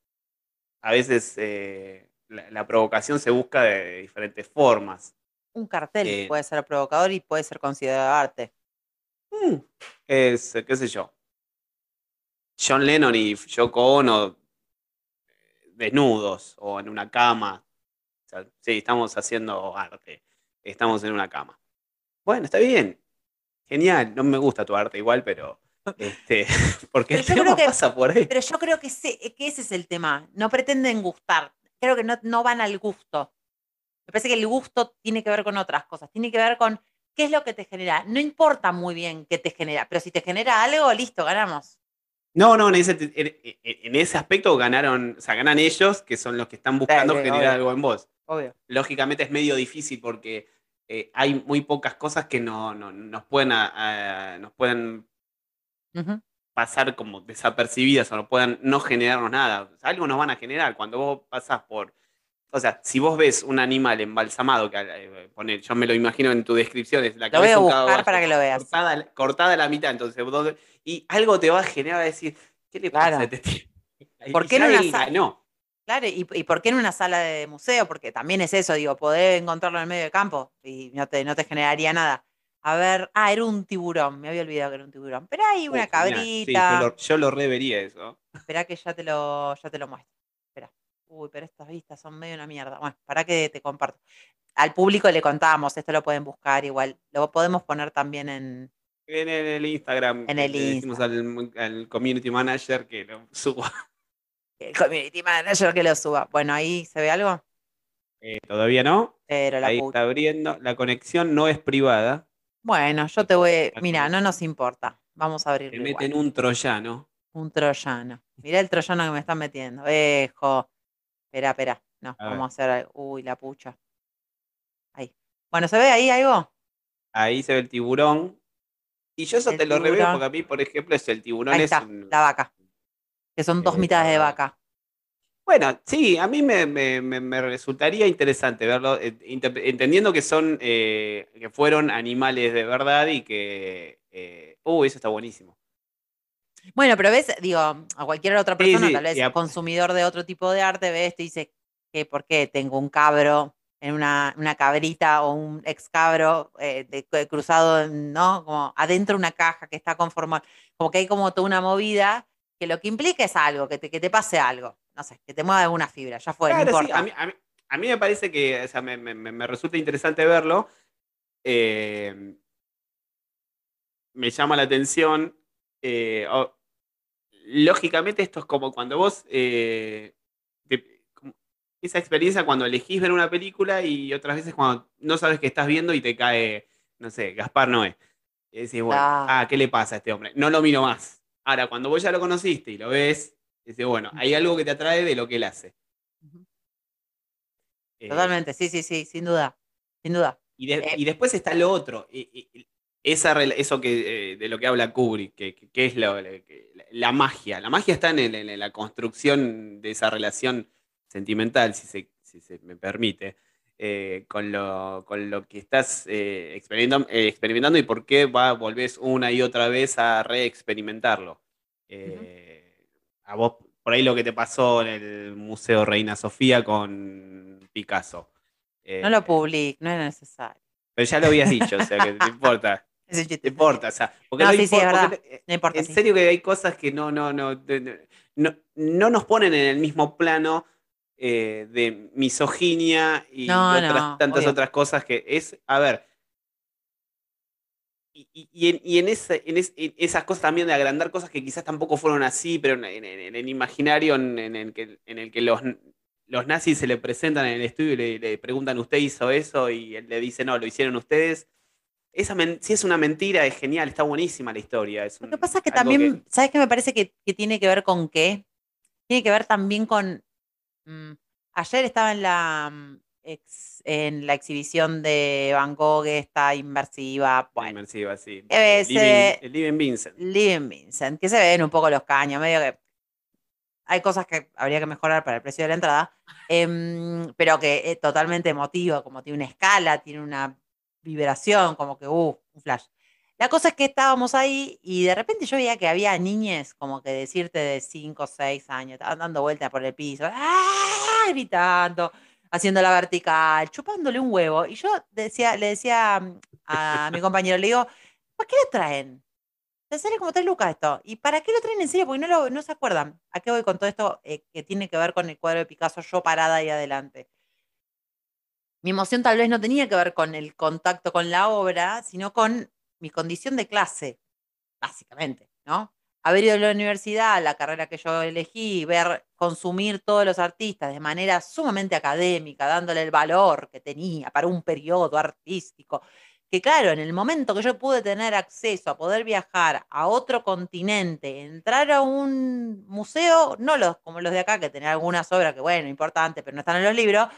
a veces eh, la, provocación se busca de, diferentes formas. Un cartel eh, puede ser provocador y puede ser considerado arte. Mm, es, qué sé yo, John Lennon y Yoko Ono desnudos o en una cama. sí, estamos haciendo arte. Estamos en una cama. Bueno, está bien. Genial. No me gusta tu arte igual, pero. Este, porque el tema pasa por ahí. Pero yo creo que, que, ese es el tema. No pretenden gustar. Creo que no, no van al gusto. Me parece que el gusto tiene que ver con otras cosas. Tiene que ver con qué es lo que te genera. No importa muy bien qué te genera, pero si te genera algo, listo, ganamos. No, no, en ese, en, ese aspecto ganaron, o sea, ganan ellos, que son los que están buscando generar algo en vos. Obvio. Lógicamente es medio difícil porque eh, hay muy pocas cosas que no, nos pueden, nos pueden pasar como desapercibidas o no puedan no generarnos nada. algo nos van a generar. Cuando vos pasás por. O sea, si vos ves un animal embalsamado, que eh, yo me lo imagino en tu descripción, es la Lo voy a buscar para que lo veas. Cortada, cortada a la mitad, entonces vos y algo te va a generar a decir, ¿qué le pasa a este tío? ¿Por qué en una sala? No. Claro, y, por qué en una sala de museo? Porque también es eso, digo, poder encontrarlo en el medio del campo y no te, no te generaría nada. A ver, ah, era un tiburón, me había olvidado que era un tiburón. Pero hay una cabrita. yo, lo, revería eso. Espera que ya te lo, ya te lo muestro. Uy, pero estas vistas son medio una mierda. Bueno, para que te comparto. Al público le contamos, esto lo pueden buscar igual. Lo podemos poner también en, en el Instagram. En el le decimos al, community manager que lo suba. El community manager que lo suba. Bueno, ahí se ve algo, Eh, todavía no. pero la Ahí puta. está abriendo. La conexión no es privada. Bueno, yo te voy. Mira, no nos importa. Vamos a Te abrirlo. igual. meten un troyano. Un troyano. Mirá el troyano que me están metiendo. Ejo. Espera, espera. No, A vamos a hacer. Uy, la pucha. Ahí. Bueno, ¿se ve ahí algo? Ahí se ve el tiburón. Y yo eso El te lo reveo porque a mí, por ejemplo, es el tiburón. Ahí es un- la vaca. Que son dos Eh, mitades de la- vaca. Bueno, sí, a mí me, me- me- me resultaría interesante verlo, eh, entendiendo que son, eh, que fueron animales de verdad y que, uh, eso está buenísimo. Bueno, pero ves, digo, a cualquier otra persona, sí, tal vez consumidor de otro tipo de arte, ve esto y dice, que ¿por qué tengo un cabro en una, una cabrita o un ex cabro eh, de- de- cruzado, ¿no? Como adentro de una caja que está conformada. Como que hay como toda una movida que lo que implica es algo, que te, que te pase algo. No sé, que te mueva alguna fibra, ya fue, no sí, importa. a mí, a mí- a mí me parece que, o sea, me, me- me- me resulta interesante verlo. eh, me llama la atención. Eh, lógicamente, esto es como cuando vos. eh, te- esa experiencia cuando elegís ver una película y otras veces cuando no sabes qué estás viendo y te cae, no sé, Gaspar Noé. Y decís, bueno, ah, ¿qué le pasa a este hombre? No lo miro más. Ahora, cuando vos ya lo conociste y lo ves, dices, bueno, hay algo que te atrae de lo que él hace. Eh, Totalmente, sí, sí, sí, sin duda, sin duda. y, de- Eh, y después está lo otro, esa, eso que, eh, de lo que habla Kubrick, que, que- que es lo- que- la, la magia. La magia está en, el- en la construcción de esa relación sentimental, si se, si se me permite, eh, con, lo, con lo que estás eh, eh, experimentando y por qué va, volvés una y otra vez a reexperimentarlo. A vos, por ahí lo que te pasó en el Museo Reina Sofía con Picasso. No lo public, no era necesario. pero ya lo habías dicho, o sea, que te importa. Ese chiste. Te importa, o sea, porque No, no, sí, sí, importa, es verdad. porque, No importa. en sí. serio que hay cosas que no, no, no, no, no nos ponen en el mismo plano eh, de misoginia y No, otras, no, tantas obvio. otras cosas que es, a ver, y, y- y en, y en ese- en es- en esas cosas también de agrandar cosas que quizás tampoco fueron así, pero en, el imaginario en, en el que, en el que los, los nazis se le presentan en el estudio y le, le preguntan, ¿usted hizo eso? Y él le dice, no, lo hicieron ustedes. Esa si es una mentira, es genial, está buenísima la historia. Es Lo que pasa es que también, ¿sabes qué me parece que, que tiene que ver con qué? Tiene que ver también con. mm, ayer estaba en la, mm, ex- en la exhibición de Van Gogh, esta inmersiva. Bueno, inmersiva, sí. Eh, Living, el Living Vincent. Living Vincent, que se ven un poco los caños, medio que. Hay cosas que habría que mejorar para el precio de la entrada, em, pero que es totalmente emotivo, como tiene una escala, tiene una vibración, como que, uh, un flash. La cosa es que estábamos ahí y de repente yo veía que había niñes, como que decirte de 5 o 6 años, estaban dando vueltas por el piso, ¡ah! gritando, haciendo la vertical, chupándole un huevo. Y yo decía, le decía mm, a mi compañero, le digo, ¿por qué lo traen? Te sale como tres lucas esto. ¿Y para qué lo traen en serio? Porque no, lo, no se acuerdan. ¿A qué voy con todo esto eh, que tiene que ver con el cuadro de Picasso, yo parada ahí adelante? Mi emoción tal vez no tenía que ver con el contacto con la obra, sino con mi condición de clase, básicamente, ¿no? Haber ido a la universidad, la carrera que yo elegí, ver consumir todos los artistas de manera sumamente académica, dándole el valor que tenía para un periodo artístico, que claro, en el momento que yo pude tener acceso a poder viajar a otro continente, entrar a un museo, no los como los de acá, que tenían algunas obras que, bueno, importantes, pero no están en los libros,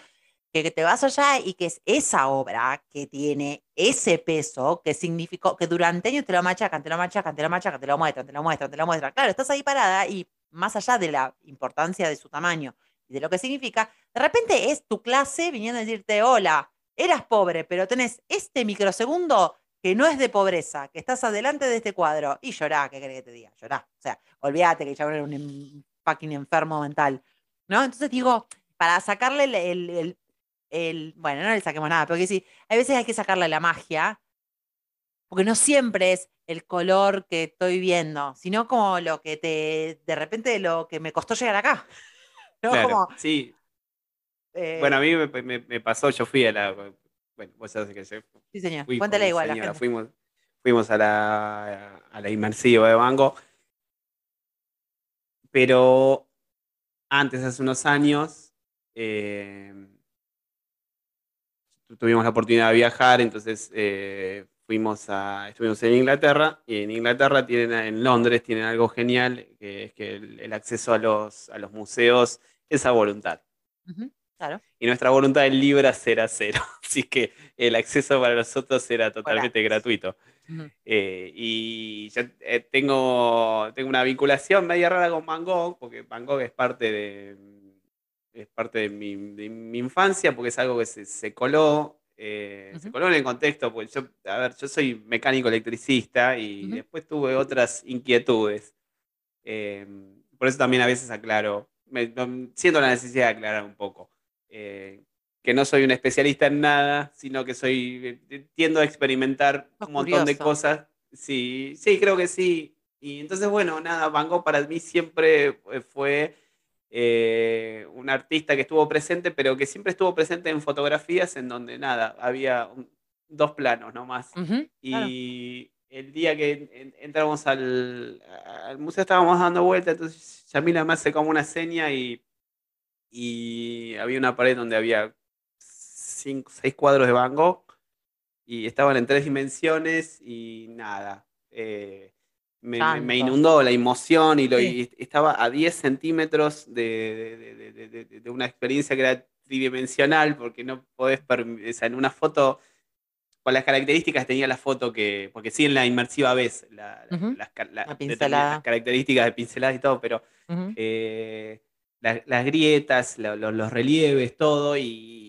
que, te vas allá y que es esa obra que tiene ese peso que significó que durante años te lo machacan, te lo machacan, te lo machacan, te lo muestran, te lo muestran, te lo muestran. Claro, estás ahí parada y más allá de la importancia de su tamaño y de lo que significa, de repente es tu clase viniendo a decirte, hola, eras pobre, pero tenés este microsegundo que no es de pobreza, que estás adelante de este cuadro y llorá, ¿qué querés que te diga? Llorá. O sea, olvídate que chabón era un em- fucking enfermo mental. ¿No? Entonces digo, para sacarle el- el- bueno, no le saquemos nada, pero que sí, hay veces hay que sacarle la magia, porque no siempre es el color que estoy viendo, sino como lo que te, de repente lo que me costó llegar acá. ¿No? Claro, Como, sí. eh, Bueno, a mí me, me- me pasó, yo fui a la. Bueno, vos sabés que yo sí, señor. fui Cuéntale igual a la señora, gente. Fuimos, fuimos a la, a la inmersiva de Bango. Pero antes, hace unos años, eh, tuvimos la oportunidad de viajar, entonces eh, fuimos a, estuvimos en Inglaterra, y en Inglaterra tienen, en Londres tienen algo genial, que es que el, el acceso a los, a los museos es a voluntad. Ujú, Claro. Y nuestra voluntad en libras era cero, así que el acceso para nosotros era totalmente gratuito. Ujú. Eh, y yo eh, tengo, tengo una vinculación media rara con Van Gogh, porque Van Gogh es parte de, es parte de mi, de mi infancia, porque es algo que se, se coló, eh, se coló en el contexto, porque yo, a ver, yo soy mecánico electricista y después tuve otras inquietudes. Eh, por eso también a veces aclaro, me, siento la necesidad de aclarar un poco. eh, que no soy un especialista en nada, sino que soy tiendo a experimentar un montón de cosas. Sí, sí, creo que sí. Y entonces, bueno, nada, Van Gogh para mí siempre fue eh, un artista que estuvo presente, pero que siempre estuvo presente en fotografías en donde nada, había un- dos planos nomás. Claro. Y el día que en- entramos al, al museo estábamos dando vuelta, entonces Yamila me hace como una seña y, y había una pared donde había cinco, seis cuadros de Van Gogh y estaban en tres dimensiones y nada. eh, me, inundó la emoción y, lo, Sí. y estaba a 10 centímetros de, de- una experiencia que era tridimensional porque no podés, o sea, en una foto con las características tenía la foto que, porque sí en la inmersiva ves la- las, la- La características de pinceladas y todo, pero eh, la- las grietas, lo- lo- los relieves, todo y...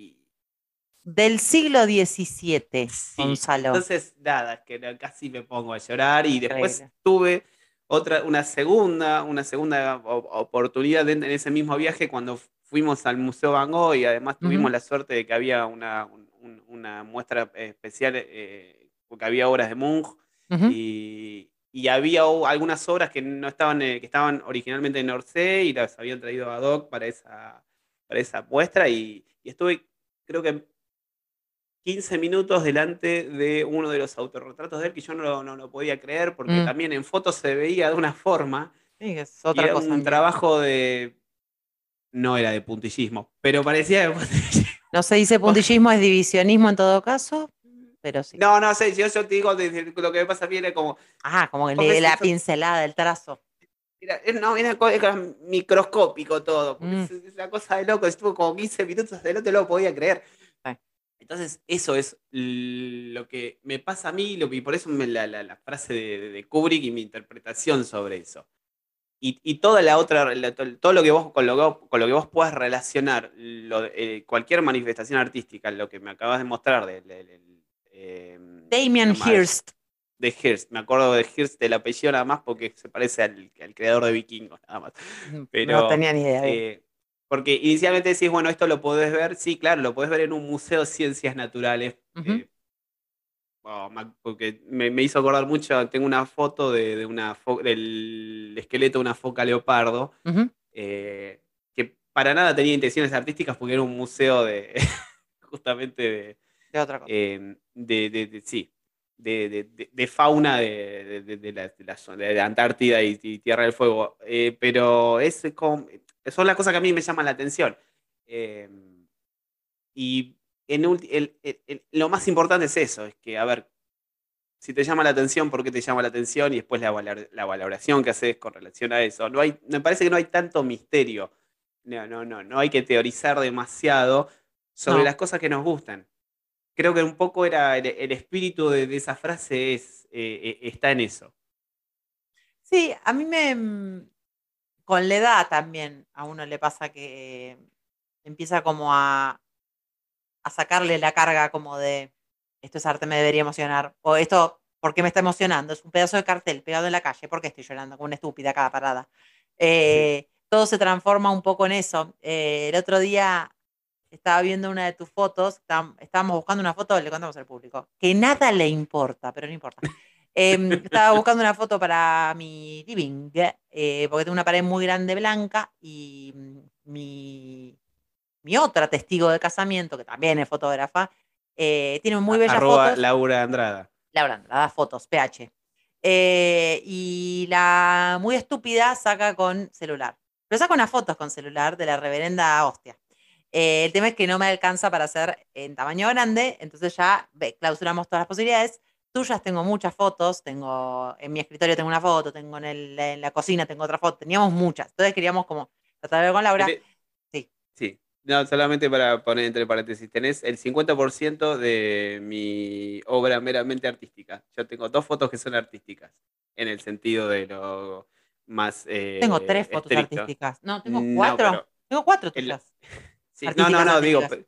Del siglo XVII, sí, Gonzalo. Entonces, nada, que casi me pongo a llorar y después Increíble. tuve otra, una segunda, una segunda oportunidad en, ese mismo viaje cuando fuimos al Museo Van Gogh y además tuvimos la suerte de que había una, un- un- una muestra especial eh, porque había obras de Munch Ujú. y, y había algunas obras que no estaban, eh, que estaban originalmente en Orsay y las habían traído a Doc para esa, para esa muestra y, y estuve, creo que 15 minutos delante de uno de los autorretratos de él que yo no, lo- no lo podía creer porque Mm. también en fotos se veía de una forma Sí, es y otra era cosa. un trabajo de... No era de puntillismo, pero parecía de puntillismo. No se dice puntillismo, es divisionismo en todo caso, pero sí. No, no sé, yo, yo te digo, lo que me pasa a mí era como... Ah, como que le- la eso- pincelada, el trazo. Era, no, era, era microscópico todo. Mm. es, es una cosa de loco. Estuvo como 15 minutos de no te lo podía creer. Entonces, eso es lo que me pasa a mí lo, y por eso me- la, la- la frase de, de- de Kubrick y mi interpretación sobre eso. Y, y toda la otra, la- to- todo lo que vos, con lo que con lo que vos puedas relacionar lo de- eh, cualquier manifestación artística, lo que me acabas de mostrar del. del- del, eh, nomás, Hirst. De Hearst, me acuerdo de Hearst del apellido nada más porque se parece al, al creador de Vikingos, nada más. Pero, no tenía ni idea. Eh, porque inicialmente decís, bueno, esto lo podés ver, sí, claro, lo podés ver en un museo de ciencias naturales. Eh, oh, porque me, me hizo acordar mucho, tengo una foto de, de una fo- del esqueleto de una foca leopardo, eh, que para nada tenía intenciones artísticas porque era un museo de, justamente de, De otra cosa. eh, de, de- de- sí, de, de- de- fauna de, de- de- de la, de la zona- de Antártida y, y Tierra del Fuego. Eh, pero es como, son las cosas que a mí me llaman la atención. Eh, y en ulti- el- el- el- lo más importante es eso, es que, a ver, si te llama la atención, ¿por qué te llama la atención? Y después la, valor- la valoración que haces con relación a eso. No hay, me parece que no hay tanto misterio. No, no, no, no hay que teorizar demasiado sobre No. las cosas que nos gustan. Creo que un poco era el, el espíritu de, de esa frase es, eh, eh, está en eso. Sí, a mí me. Con la edad también a uno le pasa que empieza como a, a sacarle la carga como de esto es arte, me debería emocionar. O esto, ¿por qué me está emocionando? Es un pedazo de cartel pegado en la calle, ¿por qué estoy llorando como una estúpida cada parada? Eh, Todo se transforma un poco en eso. Eh, el otro día estaba viendo una de tus fotos, estábam- estábamos buscando una foto, le contamos al público, que nada le importa, pero no importa. Em, estaba buscando una foto para mi living, eh, porque tengo una pared muy grande blanca y mm, mi, mi otra testigo de casamiento, que también es fotógrafa, eh, tiene muy bellas Arroba fotos. Laura Andrada. Laura Andrada, fotos, PH. Eh, y la muy estúpida saca con celular. Yo saco unas fotos con celular de la reverenda hostia. Eh, el tema es que no me alcanza para hacer en tamaño grande, entonces ya clausuramos todas las posibilidades. Tuyas tengo muchas fotos, tengo en mi escritorio tengo una foto, tengo en, el- en la cocina tengo otra foto, teníamos muchas. Entonces queríamos como tratar de ver con Laura. Sí. Sí. No, solamente para poner entre paréntesis, tenés el 50% de mi obra meramente artística. Yo tengo dos fotos que son artísticas, en el sentido de lo más eh, Tengo tres fotos estricto. artísticas. No, tengo cuatro. Tengo cuatro el- tuyas. Sí, no, no, no, digo, artísticas.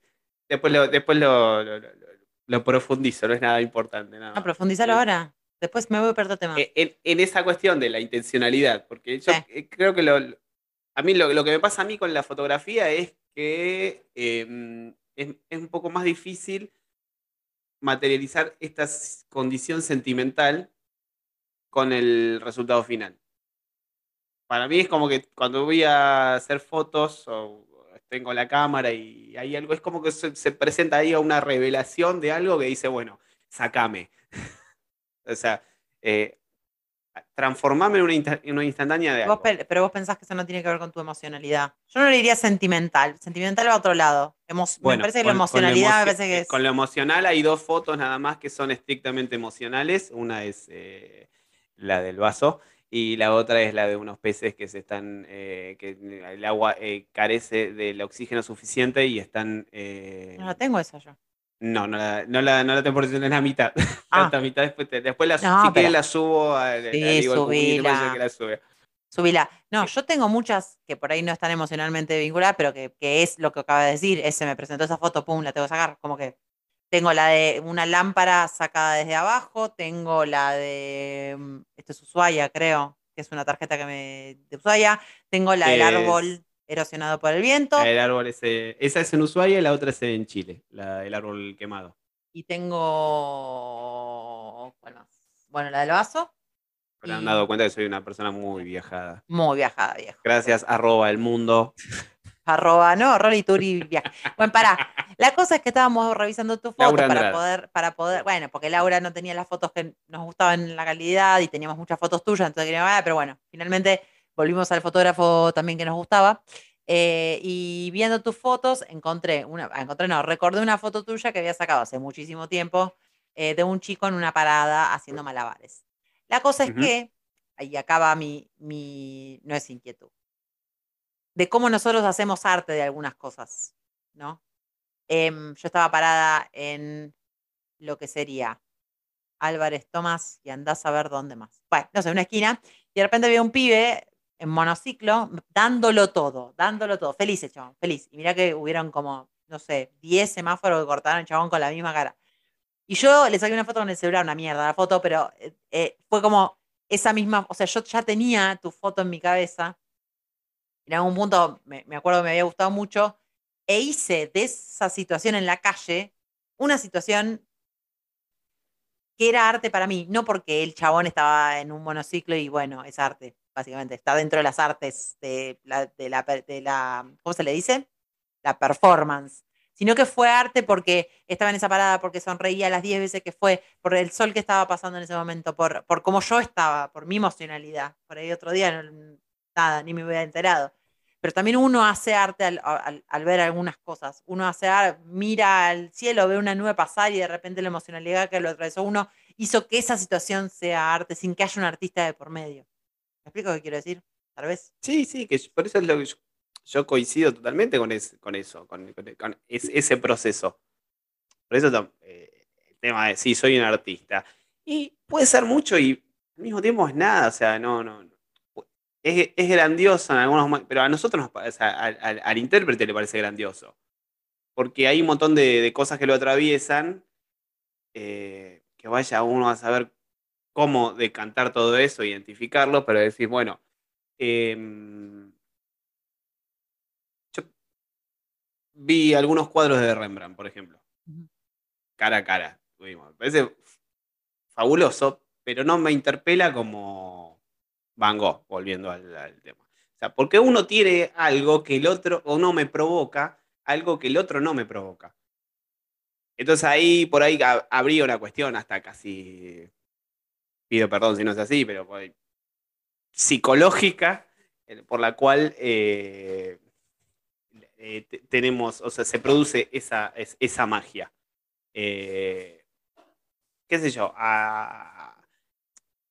después lo, después lo, lo- lo- lo profundizo, no es nada importante. No, No, profundizalo Eh, ahora. Después me voy a perder otro tema. eh, En, en esa cuestión de la intencionalidad, porque yo Sí. eh, creo que lo, a mí lo, lo que me pasa a mí con la fotografía es que eh, es, es un poco más difícil materializar esta condición sentimental con el resultado final. Para mí es como que cuando voy a hacer fotos o tengo la cámara y hay algo, es como que se, se presenta ahí una revelación de algo que dice, bueno, sacame. o sea, eh, transformame en una, insta- en una instantánea de Vos algo. pe- pero vos pensás que eso no tiene que ver con tu emocionalidad. Yo no le diría sentimental. Sentimental va a otro lado. Emo- me Bueno, parece que con- la con lo emocionalidad me emocio- parece que es. Con lo emocional hay dos fotos nada más que son estrictamente emocionales. Una es eh, la del vaso y la otra es la de unos peces que se están, eh, que el agua eh, carece del oxígeno suficiente y están... eh, No la tengo esa yo. no, no la, no la, no la tengo por es la mitad. Ah. La otra mitad después, después la, No, si pero- la subo al, Sí, al- subila. yo que la sube. Subila. No, yo tengo muchas que por ahí no están emocionalmente vinculadas, pero que, que es lo que acaba de decir. Ese me presentó esa foto, pum, la tengo que sacar. Como que tengo la de una lámpara sacada desde abajo, tengo la de. mm, Esto es Ushuaia, creo, que es una tarjeta que me. de Ushuaia. Tengo la del Es- árbol erosionado por el viento. El árbol ese, esa es en Ushuaia y la otra es en Chile, la, el árbol quemado. Y tengo. ¿Cuál más? Bueno, la del vaso. Pero han Y- dado cuenta que soy una persona muy viajada. Muy viajada, viejo. Gracias, arroba el mundo. Arroba, no, Rolly Turi viaje. Bueno, pará. La cosa es que estábamos revisando tu foto Laura para Andrade. poder, para poder, bueno, porque Laura no tenía las fotos que nos gustaban en la calidad y teníamos muchas fotos tuyas, entonces queríamos, ah, pero bueno, finalmente volvimos al fotógrafo también que nos gustaba. Eh, y viendo tus fotos, encontré una, ah, encontré, no, recordé una foto tuya que había sacado hace muchísimo tiempo eh, de un chico en una parada haciendo malabares. La cosa es que, ahí acaba mi, mi, no es inquietud, de cómo nosotros hacemos arte de algunas cosas, ¿no? Em, yo estaba parada en lo que sería Álvarez Tomás y andás a ver dónde más. Bueno, no sé, una esquina, y de repente veo un pibe en monociclo dándolo todo, dándolo todo, feliz el chabón, feliz. Y mirá que hubieron como, no sé, 10 semáforos que cortaron el chabón con la misma cara. Y yo le saqué una foto con el celular, una mierda la foto, pero eh, eh, fue como esa misma, o sea, yo ya tenía tu foto en mi cabeza. En algún punto me, me acuerdo que me había gustado mucho e hice de esa situación en la calle una situación que era arte para mí, no porque el chabón estaba en un monociclo y bueno, es arte, básicamente, está dentro de las artes de la, de la, ¿cómo se le dice? La performance, sino que fue arte porque estaba en esa parada, porque sonreía las 10 veces que fue, por el sol que estaba pasando en ese momento, por, por cómo yo estaba, por mi emocionalidad. Por ahí otro día, nada, ni me hubiera enterado. Pero también uno hace arte al, al- al ver algunas cosas. Uno hace ar- mira al cielo, ve una nube pasar y de repente la emocionalidad que lo atravesó uno hizo que esa situación sea arte sin que haya un artista de por medio. ¿Me explico qué quiero decir? Tal vez. Sí, sí, que por eso es lo que yo, yo coincido totalmente con, es- con eso, con, con- con es- ese proceso. Por eso eh, el tema de sí, soy un artista. Y puede ser mucho y al mismo tiempo es nada, o sea, no, no. Es, es grandioso en algunos momentos, pero a nosotros, nos o sea, al, al- al intérprete le parece grandioso. Porque hay un montón de, de cosas que lo atraviesan, eh, que vaya uno a saber cómo decantar todo eso, identificarlo, pero decir, bueno, em, yo vi algunos cuadros de Rembrandt, por ejemplo, cara a cara. tuvimos. Me parece fabuloso, pero no me interpela como Van volviendo al, tema. O sea, porque uno tiene algo que el otro, o no me provoca, algo que el otro no me provoca. Entonces ahí, por ahí ha- habría una cuestión hasta casi, pido perdón si no es así, pero psicológica, eh, por la cual eh, eh, te- tenemos, o sea, se produce esa, es- esa magia. ¿Qué sé yo? ah,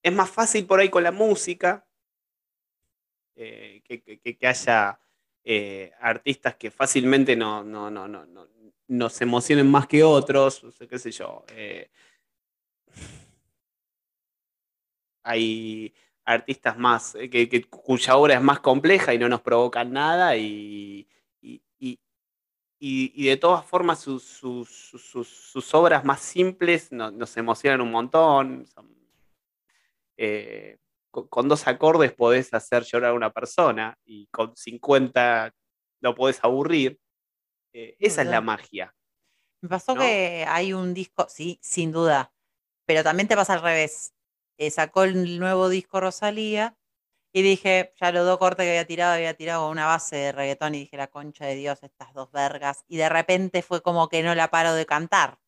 es más fácil por ahí con la música eh, que, que- haya eh, artistas que fácilmente no, no, no, no, no- nos emocionen más que otros, o sea, qué sé yo. eh, hay artistas más, que, cuya obra es más compleja y no nos provocan nada y, y- y- y- de todas formas sus, sus- sus- obras más simples no- nos emocionan un montón. Eh, con, con dos acordes podés hacer llorar a una persona y con 50 lo podés aburrir. Eh, esa es la magia. Me pasó ¿no? que hay un disco, sí, sin duda, pero también te pasa al revés. Eh, sacó el nuevo disco Rosalía y dije, ya los dos cortes que había tirado, había tirado una base de reggaetón y dije, la concha de Dios, estas dos vergas. Y de repente fue como que no la paro de cantar.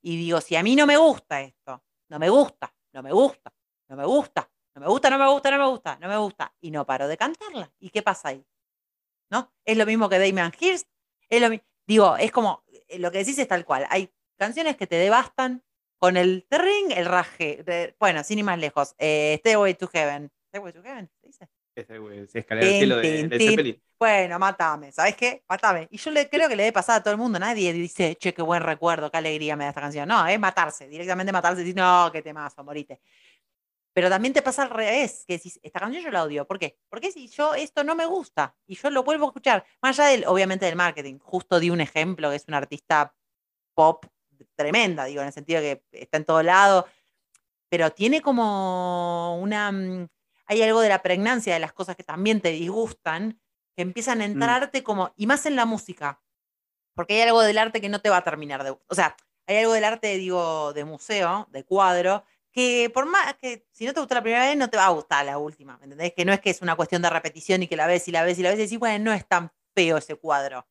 Y digo, si a mí no me gusta esto, no me gusta, no me gusta, no me gusta, no me gusta, no me gusta, no me gusta, no me gusta, y no paro de cantarla. ¿Y qué pasa ahí? ¿No? Es lo mismo que Damien Hirst, es lo digo, es como, eh, lo que decís es tal cual, hay canciones que te devastan con el terring, el raje, bueno, sin ir más lejos, eh, Stairway to Heaven, Stairway to Heaven, ¿se dice? Ese, güey, ese escalera al cielo de, de. Zeppelin. Bueno, mátame, ¿sabes qué? Mátame. Y yo le creo que le debe pasar a todo el mundo. Nadie dice, che, qué buen recuerdo, qué alegría me da esta canción. No, es matarse, directamente matarse decir, no, qué temazo, morite. Pero también te pasa al revés, que decís, esta canción yo la odio. ¿Por qué? Porque si yo esto no me gusta y yo lo vuelvo a escuchar, más allá del, obviamente, del marketing, justo di un ejemplo que es una artista pop tremenda, digo, en el sentido que está en todo lado, pero tiene como una. Mm, Hay algo de la pregnancia de las cosas que también te disgustan, que empiezan a entrarte como. Y más en la música, porque hay algo del arte que no te va a terminar de. O sea, hay algo del arte, digo, de museo, de cuadro, que por más que si no te gustó la primera vez, no te va a gustar la última. ¿Me entendés? Que no es que es una cuestión de repetición y que la ves y la ves y la ves y decís, bueno, no es tan feo ese cuadro.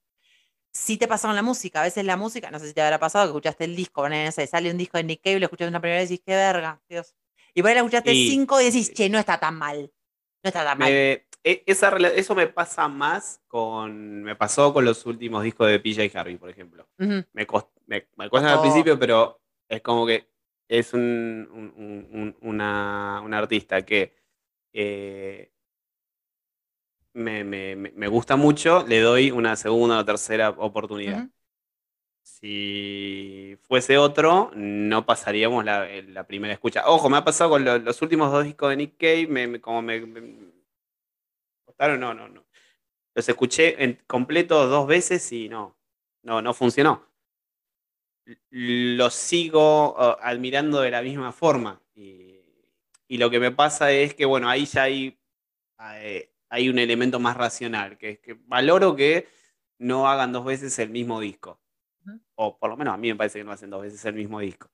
Sí te pasa con la música, a veces la música, no sé si te habrá pasado que escuchaste el disco, no sé, sale un disco de Nick Cave, lo escuchaste una primera vez y decís, qué verga, Dios. Y por ahí la escuchaste Y- cinco y decís, che, no está tan mal. No está tan mal. Me- e- esa, eso me pasa más con. Me pasó con los últimos discos de PJ Harvey, por ejemplo. Me, cost- me, me costan al principio, pero es como que es un, un- un- un- una, una artista que eh, me, me- me- gusta mucho, le doy una segunda o tercera oportunidad. Si fuese otro, no pasaríamos la, eh, la primera escucha. Ojo, me ha pasado con lo- los últimos dos discos de Nick Cave, me, como me, me costaron, no, no, no. Los escuché en completo dos veces y no, no, no funcionó. L- Los sigo uh, admirando de la misma forma. Y, y lo que me pasa es que, bueno, ahí ya hay, eh, hay un elemento más racional, que es que valoro que no hagan dos veces el mismo disco. O por lo menos a mí me parece que no hacen dos veces el mismo disco.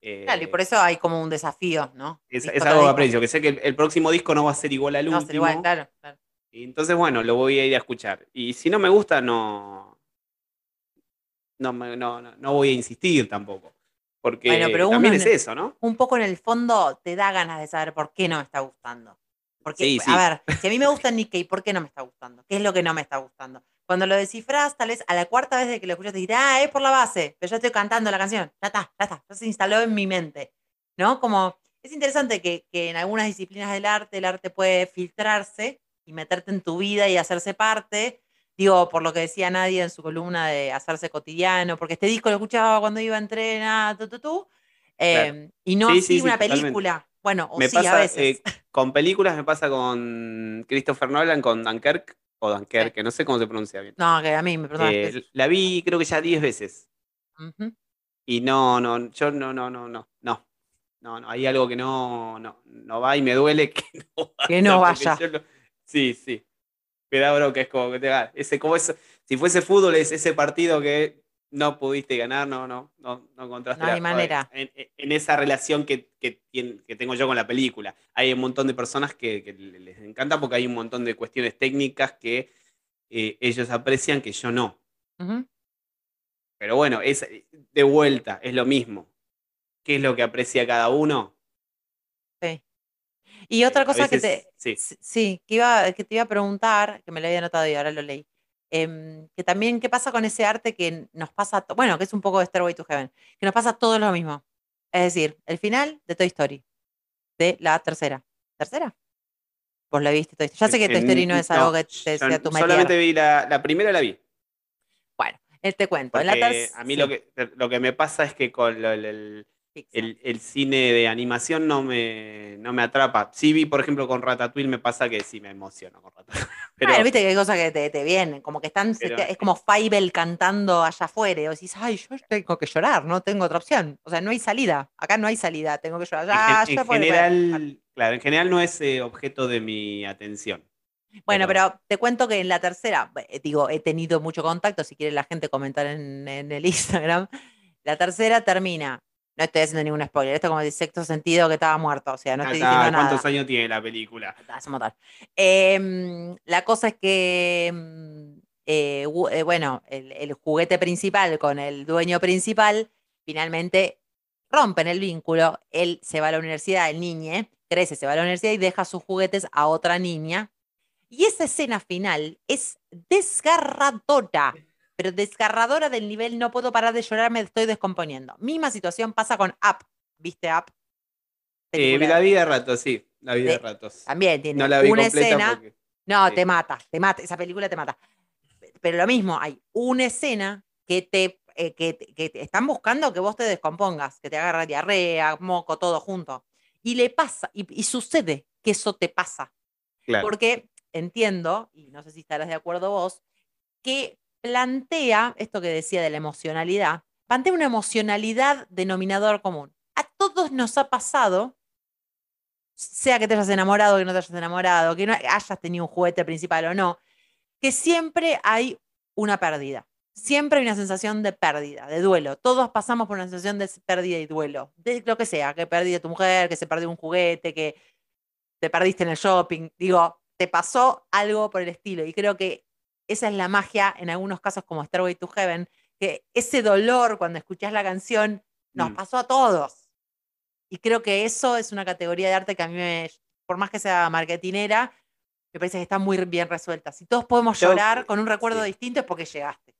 Claro, y Eh, por eso hay como un desafío, ¿no? es, algo que aprecio, que sé que el, el próximo disco no va a ser igual al No, último. ser igual, claro, claro. Y entonces, bueno, lo voy a ir a escuchar. Y si no me gusta, no. No, no, no, voy a insistir tampoco. Porque Bueno, pero también es el- eso, ¿no? Un poco en el fondo te da ganas de saber por qué no me está gustando. Porque, Sí, sí. a ver, si a mí me gusta Nick Cave, ¿por qué no me está gustando? ¿Qué es lo que no me está gustando? Cuando lo descifras, tal vez a la cuarta vez de que lo escuchas, te dirás, ah, es por la base, pero ya estoy cantando la canción. Ya está, ya está, ya se instaló en mi mente. ¿No? Como, es interesante que, que en algunas disciplinas del arte, el arte puede filtrarse y meterte en tu vida y hacerse parte. Digo, por lo que decía Nadie en su columna de hacerse cotidiano, porque este disco lo escuchaba cuando iba a entrenar, tú, tú, tú, eh, y no Sí, así sí, sí, una totalmente. película. Bueno, o me sí, a pasa veces. eh, con películas, me pasa con Christopher Nolan, con Dunkirk, o Dunkerque, no sé cómo se pronuncia bien. No, que a mí me perdón. Eh, la vi creo que ya 10 veces. Y no, no, yo no, no, no, no, no. No, no, hay algo que no, no, no va y me duele que no vaya. Que no vaya. lo- sí, sí. Me da bronca, es como que te da. Ese, como es, si fuese fútbol, es ese partido que no pudiste ganar, no, no, no, no encontraste No hay la- manera. En, en esa relación que, que, que tengo yo con la película. Hay un montón de personas que, que les encanta porque hay un montón de cuestiones técnicas que eh, ellos aprecian que yo no. Pero bueno, es de vuelta, es lo mismo. ¿Qué es lo que aprecia cada uno? Sí. Y otra Eh, cosa que te, sí. sí, que iba, que te iba a preguntar, que me lo había anotado y ahora lo leí, em, que también, ¿qué pasa con ese arte que nos pasa, bueno, que es un poco de Stairway to Heaven, que nos pasa todo lo mismo? Es decir, el final de Toy Story, de la tercera. ¿Tercera? Vos la viste Toy Story. Ya sé que Toy Story no es algo que te sea tu Solamente metier. vi la, la primera, la vi. Bueno, eh, te cuento. En la a mí lo, que, lo que me pasa es que con el, el-. El- el cine de animación no me, no me atrapa. Sí vi, por ejemplo, con Ratatouille, me pasa que sí me emociono con Ratatouille. Pero, viste que hay cosas que te, te vienen, como que están, Pero- es como Fievel cantando allá afuera, y decís, ay, yo tengo que llorar, no tengo otra opción. O sea, no hay salida, acá no hay salida, tengo que llorar. en, Ya, gen- ya en fue, bueno. general, claro, en general no es eh, objeto de mi atención. Bueno, pero- pero te cuento que en la tercera, eh, digo, he tenido mucho contacto, si quiere la gente comentar en, en el Instagram, la tercera termina, no estoy haciendo ningún spoiler, esto es como el sexto sentido que estaba muerto, o sea, no estoy diciendo nada. ¿Cuántos años tiene la película? Em, la cosa es que, em, eh, eh, bueno, el, el juguete principal con el dueño principal finalmente rompen el vínculo. Él se va a la universidad, el niño crece, se va a la universidad y deja sus juguetes a otra niña. Y esa escena final es desgarradora, pero desgarradora del nivel no puedo parar de llorar, me estoy descomponiendo. Misma situación pasa con Up. ¿Viste Up? Eh, la vi de rato, sí. La vi de ratos. También tiene No la vi una escena. porque. No, Sí. te mata, te mata, esa película te mata. Pero lo mismo, hay una escena que te, eh, que, que te están buscando que vos te descompongas, que te agarra diarrea, moco, todo junto. Y le pasa, y, y sucede que eso te pasa. Claro. Porque entiendo, y no sé si estarás de acuerdo vos, que plantea esto que decía de la emocionalidad, plantea una emocionalidad denominador común. A todos nos ha pasado, sea que te hayas enamorado que no te hayas enamorado, que no hayas tenido un juguete principal o no, que siempre hay una pérdida. Siempre hay una sensación de pérdida, de duelo. Todos pasamos por una sensación de pérdida y duelo, de lo que sea, que perdiste tu mujer, que se perdió un juguete, que te perdiste en el shopping. Digo, te pasó algo por el estilo. Y creo que esa es la magia, en algunos casos como Starway to Heaven, que ese dolor cuando escuchás la canción nos Mm. pasó a todos. Y creo que eso es una categoría de arte que a mí, me, por más que sea marketinera, me parece que está muy bien resuelta. Si todos podemos Yo- llorar con un recuerdo sí. distinto es porque llegaste.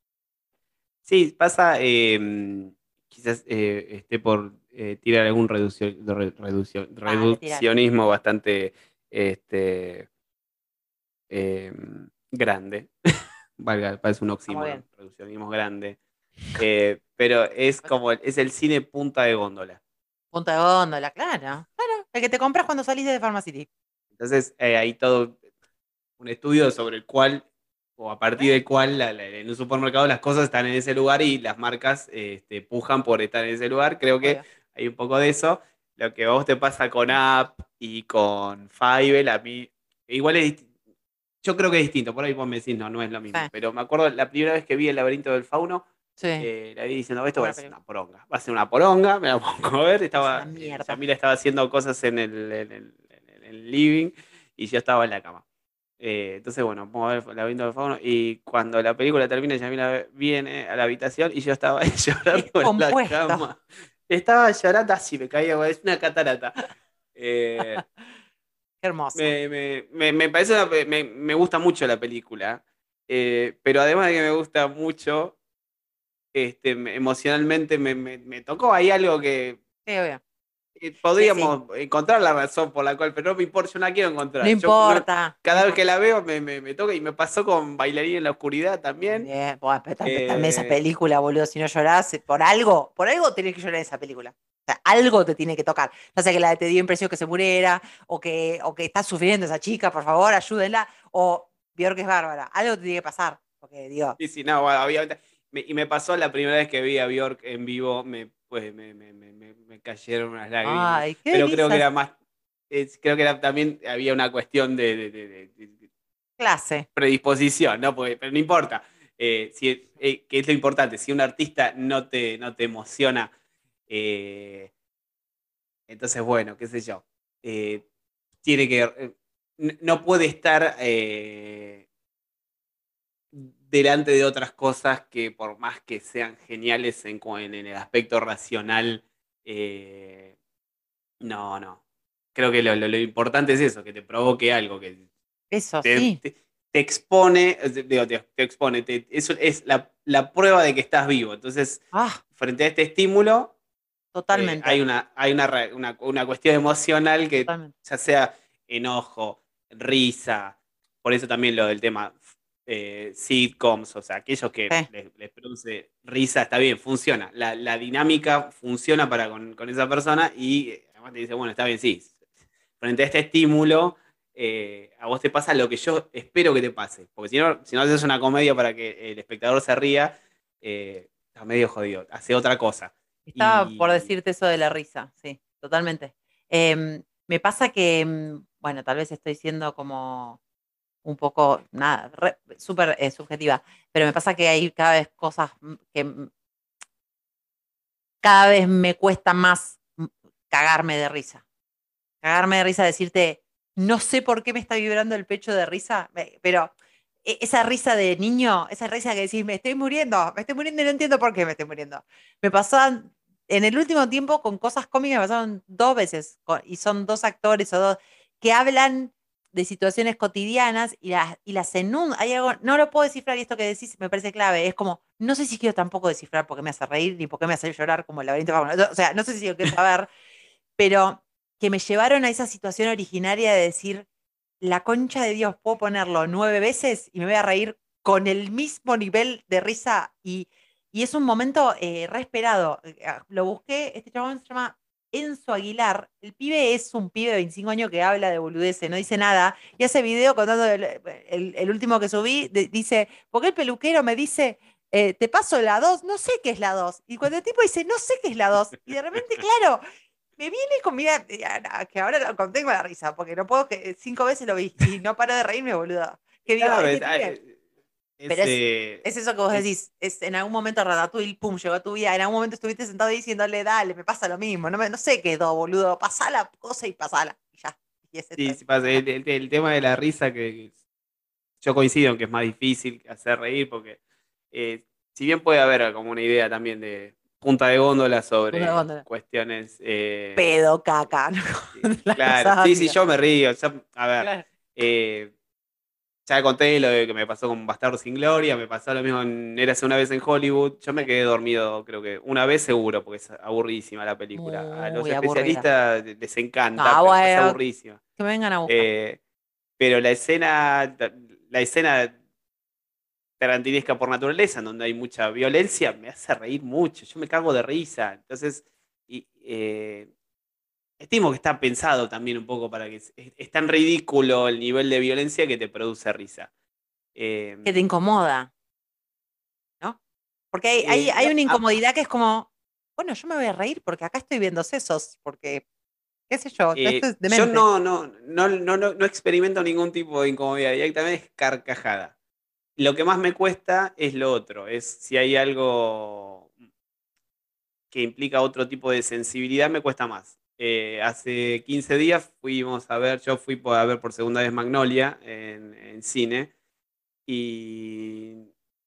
Sí, pasa, eh, quizás eh, esté por eh, tirar algún reducio- reduccionismo bastante este, eh, grande. Valga, parece un oxímoron, reduccionismo grande. Eh, pero es como, es el cine punta de góndola. Punta de góndola, claro. Claro, el que te compras cuando salís de Pharmacity. Entonces eh, hay todo un estudio sobre el cual, o a partir del cual la- la- en un supermercado las cosas están en ese lugar y las marcas este, pujan por estar en ese lugar. Creo que hay un poco de eso. Lo que a vos te pasa con App y con Fiverr, a mí igual es Yo creo que es distinto, por ahí vos me decís, no, no es lo mismo. Sí. Pero me acuerdo la primera vez que vi el laberinto del fauno, Sí. eh, la vi diciendo, esto va a ser una poronga. Va a ser una poronga, me la pongo a ver. Estaba, mierda. Yamila estaba haciendo cosas en el, en el- en el living y yo estaba en la cama. Eh, entonces, bueno, vamos a ver el laberinto del fauno. Y cuando la película termina, Yamila viene a la habitación y yo estaba ahí llorando en la cama. Estaba llorando así, me caía, es una catarata. Eh, Qué hermoso. me, me- me- me parece me, gusta mucho la película, eh, pero además de que me gusta mucho, este, me- emocionalmente me, me- me tocó ahí algo que Sí, obvio. eh, podríamos encontrar la razón por la cual, pero no me importa, yo no la quiero encontrar. No Yo importa. cada vez que la veo me, me- me toca y me pasó con Bailarín en la Oscuridad también. Bien, pero también, esa Eh, película, boludo, si no llorás, por algo, por algo tenés que llorar en esa película. O sea, algo te tiene que tocar. Ya sea que la te dio impresión que se muriera, o que, o que está sufriendo esa chica, por favor, ayúdenla, o Bjork es bárbara. Algo te tiene que pasar. Porque, digo, Sí, sí, no, bueno, obviamente. Me- y me pasó la primera vez que vi a Bjork en vivo, me, pues, me, me- me- me- me cayeron unas lágrimas. ay, qué pero creo que era más, es- creo que era también había una cuestión de, de- de- de- de clase. predisposición, ¿no? Porque, pero no importa. Eh, si, eh, que es lo importante, si un artista no te, no te emociona, eh, entonces bueno, qué sé yo. eh, tiene que. eh, no puede estar eh, delante de otras cosas que por más que sean geniales en, cu- en- en el aspecto racional, no, no. creo que lo, lo- lo importante es eso, que te provoque algo, que Eso, te, sí. te- te expone, digo, te, te expone, te- eso es la, la prueba de que estás vivo. Entonces, Ah, frente a este estímulo, eh, totalmente. hay, una, hay una, una, una cuestión emocional que totalmente. ya sea enojo, risa, por eso también lo del tema eh, sitcoms, o sea, aquellos que Sí. les, les produce risa, está bien, funciona. La, la dinámica funciona para con, con esa persona y eh, además te dice, bueno, está bien, sí. Frente a este estímulo, eh, a vos te pasa lo que yo espero que te pase. Porque si no, si no haces una comedia para que el espectador se ría, eh, está medio jodido. Hace otra cosa. Estaba por decirte eso de la risa, sí, totalmente. Em, me pasa que, em, bueno, tal vez estoy siendo como un poco, nada, súper eh, subjetiva, pero me pasa que hay cada vez cosas que cada vez me cuesta más cagarme de risa. Cagarme de risa, decirte, no sé por qué me está vibrando el pecho de risa, pero esa risa de niño, esa risa que decís, me estoy muriendo, me estoy muriendo y no entiendo por qué me estoy muriendo. Me pasaban, en el último tiempo, con cosas cómicas, me pasaron dos veces, y son dos actores o dos, que hablan de situaciones cotidianas y las, y las enun- Hay algo, no lo puedo descifrar y esto que decís me parece clave. Es como, no sé si quiero tampoco descifrar por qué me hace reír ni por qué me hace llorar como el laberinto. O sea, no sé si lo quiero saber, pero que me llevaron a esa situación originaria de decir, la concha de Dios, puedo ponerlo nueve veces y me voy a reír con el mismo nivel de risa y, y es un momento eh, re esperado. Eh, ah, Lo busqué, este chabón se llama Enzo Aguilar. El pibe es un pibe de 25 años que habla de boludeces, no dice nada y hace video contando el, el- el último que subí, de- dice, porque el peluquero me dice... eh, te paso la 2, no sé qué es la 2. Y cuando el tipo dice, no sé qué es la 2, y de repente, claro, me viene con, mira, eh, que ahora lo contengo la risa, porque no puedo, que cinco veces lo vi y no paro de reírme, boludo. Que digo, Claro, eh, es, Pero es- eh, Es eso que vos decís, es en algún momento Ratatouille, pum, llegó a tu vida, en algún momento estuviste sentado diciéndole, dale, me pasa lo mismo, no, me, no sé qué do, boludo, pasá la cosa y pasala, y ya. Y ese Sí, sí pasa. El, el- el tema de la risa, que que yo coincido en que es más difícil hacer reír, porque eh, si bien puede haber como una idea también de punta de góndola sobre Punta de góndola. cuestiones. eh, pedo, caca, ¿no? claro, sí, sí, yo me río. a ver, Claro. eh, ya conté lo de que me pasó con Bastardo sin Gloria, me pasó lo mismo en Érase una vez en Hollywood. Yo me quedé dormido, creo que una vez seguro, porque es aburridísima la película. A los aburrida. especialistas les encanta, Ah, pero es bueno. aburridísima. Que me vengan a buscar. Eh, pero la escena, la escena tarantinesca por naturaleza, donde hay mucha violencia, me hace reír mucho. Yo me cago de risa. Entonces, y, eh, estimo que está pensado también un poco para que es, es tan ridículo el nivel de violencia que te produce risa. Eh, que te incomoda, ¿no? Porque hay, hay, Eh, hay una ah. incomodidad que es como, bueno, yo me voy a reír porque acá estoy viendo sesos, porque, qué sé yo, eh, esto es yo no, no, no, no, no, no experimento ningún tipo de incomodidad, directamente es carcajada. Lo que más me cuesta es lo otro, es si hay algo que implica otro tipo de sensibilidad, me cuesta más. Eh, hace 15 días fuimos a ver, yo fui a ver por segunda vez Magnolia en, cine y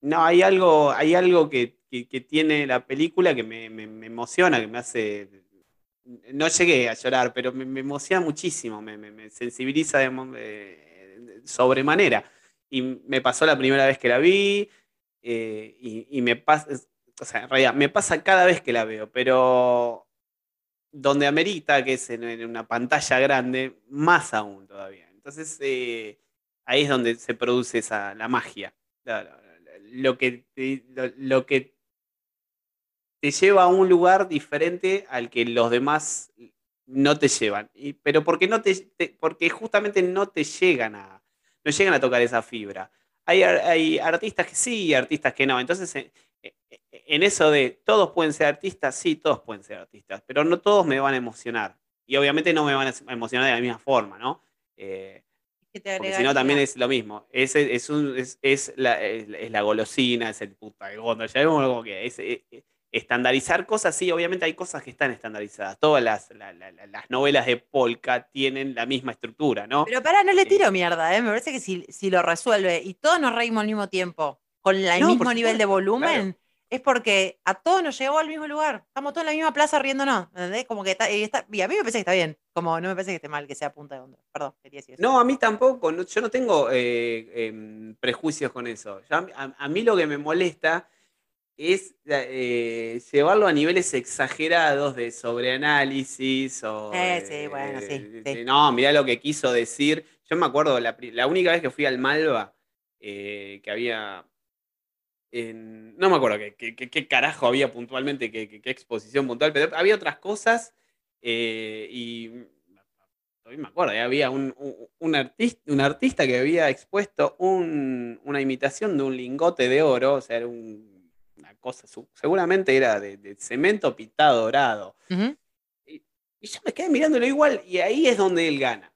no, hay algo, hay algo que, tiene la película que me, emociona, que me hace... No llegué a llorar, pero me, emociona muchísimo, me, sensibiliza de, de sobremanera. Y me pasó la primera vez que la vi eh, y, me pasa, o sea, en realidad me pasa cada vez que la veo, pero donde amerita, que es en, una pantalla grande, más aún todavía. Entonces, eh, ahí es donde se produce esa, la magia. Lo que, te, lo que te lleva a un lugar diferente al que los demás no te llevan. Y- pero porque, no te, te- porque justamente no te llegan a, no llegan a tocar esa fibra. Hay, hay artistas que sí y artistas que no. Entonces, eh, eh, en eso de todos pueden ser artistas, sí, todos pueden ser artistas, pero no todos me van a emocionar. Y obviamente no me van a emocionar de la misma forma, ¿no? Eh, si no también es lo mismo. Es, es, un- es, es la, es, es la golosina, es el puta de ya vemos como que es, eh, eh, estandarizar cosas, sí, obviamente hay cosas que están estandarizadas. Todas las, la- la- la- las novelas de Polka tienen la misma estructura, ¿no? Pero pará, no le Eh, tiro mierda, ¿eh? Me parece que si, si lo resuelve y todos nos reímos al mismo tiempo, con el No, mismo nivel de volumen, es porque a todos nos llegó al mismo lugar. Estamos todos en la misma plaza riéndonos. ¿Entendés? Como que está, y, está- y a mí me parece que está bien. Como no me parece que esté mal que sea punta de onda. Perdón, quería decir eso. No, a mí tampoco. no- yo no tengo eh, em, prejuicios con eso. Yo a mí lo que me molesta es eh, llevarlo a niveles exagerados de sobreanálisis o... Eh, sí, bueno, sí, de- sí. de, no, mirá lo que quiso decir. Yo me acuerdo, la, la única vez que fui al Malva, eh, que había... en- no me acuerdo qué, qué- qué- qué carajo había puntualmente, qué, exposición puntual, pero había otras cosas y todavía me acuerdo, había un, un- un artista, un artista que había expuesto un- una imitación de un lingote de oro, o sea, era un- cosa, su- seguramente era de, de cemento pintado dorado. Y yo me quedé mirándolo igual, y ahí es donde él gana.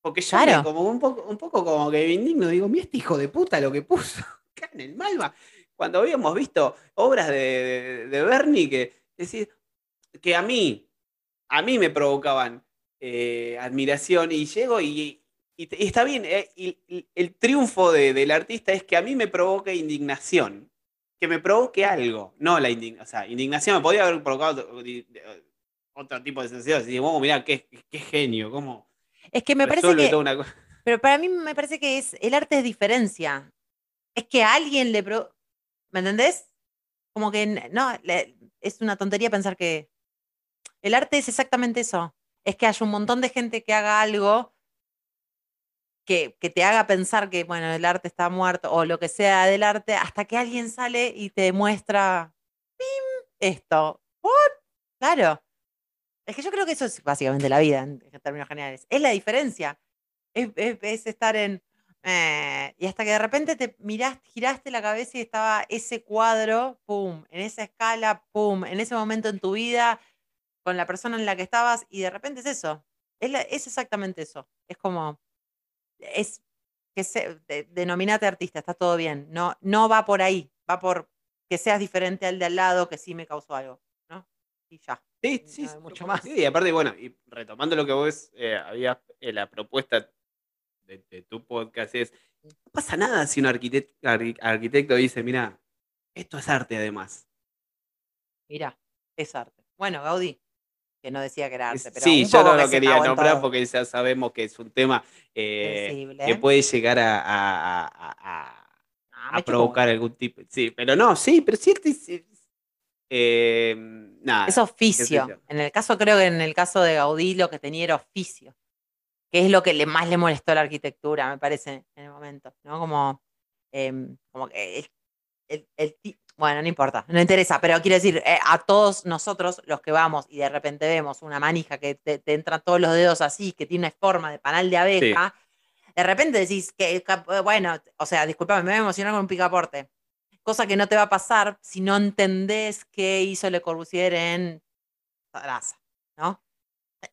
Porque yo Claro. me- como un poco, un poco como que me indigno, digo, mira este hijo de puta lo que puso acá en el Malva. Cuando habíamos visto obras de, de, de Bernie que, decir, que a mí, a mí me provocaban eh, admiración y llego y, y te- y está bien, eh, y- el triunfo de- del artista es que a mí me provoque indignación, que me provoque algo, no la indignación, o sea, indignación me podría haber provocado otro, otro tipo de sensación, decir, mirá, qué, qué genio, cómo Es que me parece que. toda una cosa. Pero para mí me parece que es el arte es diferencia. Es que a alguien le... pro- ¿Me entendés? Como que no, le- es una tontería pensar que el arte es exactamente eso. Es que haya un montón de gente que haga algo que, te haga pensar que, bueno, el arte está muerto o lo que sea del arte, hasta que alguien sale y te muestra ¡pim! esto. ¿What? Claro. Es que yo creo que eso es básicamente la vida en en términos generales. Es la diferencia es, es- es estar en. eh, y hasta que de repente te miraste, giraste la cabeza y estaba ese cuadro, pum, en esa escala, pum, en ese momento en tu vida, con la persona en la que estabas, y de repente es eso. Es, es exactamente eso. Es como. Es que se, de- denominate artista, está todo bien. No, no va por ahí, va por que seas diferente al de al lado, que sí me causó algo, ¿no? Y ya. Sí, No sí, mucho más. sí, y aparte, bueno, y retomando lo que vos eh, habías, eh, la propuesta de, de tu podcast es, no pasa nada si un arquitecto, arquitecto dice, mira, esto es arte además. Mira, es arte. Bueno, Gaudí, que no decía que era arte, pero sí, yo no lo quería nombrar todo. porque ya sabemos que es un tema eh, que puede llegar a, a- a- a- Ah, provocar algún tipo. Sí, pero no, sí, pero sí, eh, nada. Es oficio. En el caso, creo que en el caso de Gaudí lo que tenía era oficio, que es lo que le, más le molestó a la arquitectura, me parece, en el momento, ¿no? Como, em, como que el, el- el bueno, no importa, no interesa, pero quiero decir, eh, a todos nosotros los que vamos y de repente vemos una manija que te, te entran todos los dedos así, que tiene una forma de panal de abeja, de repente decís que, eh, bueno, o sea, disculpame, me voy a emocionar con un picaporte. Cosa que no te va a pasar si no entendés qué hizo Le Corbusier en Sarasa, ¿no?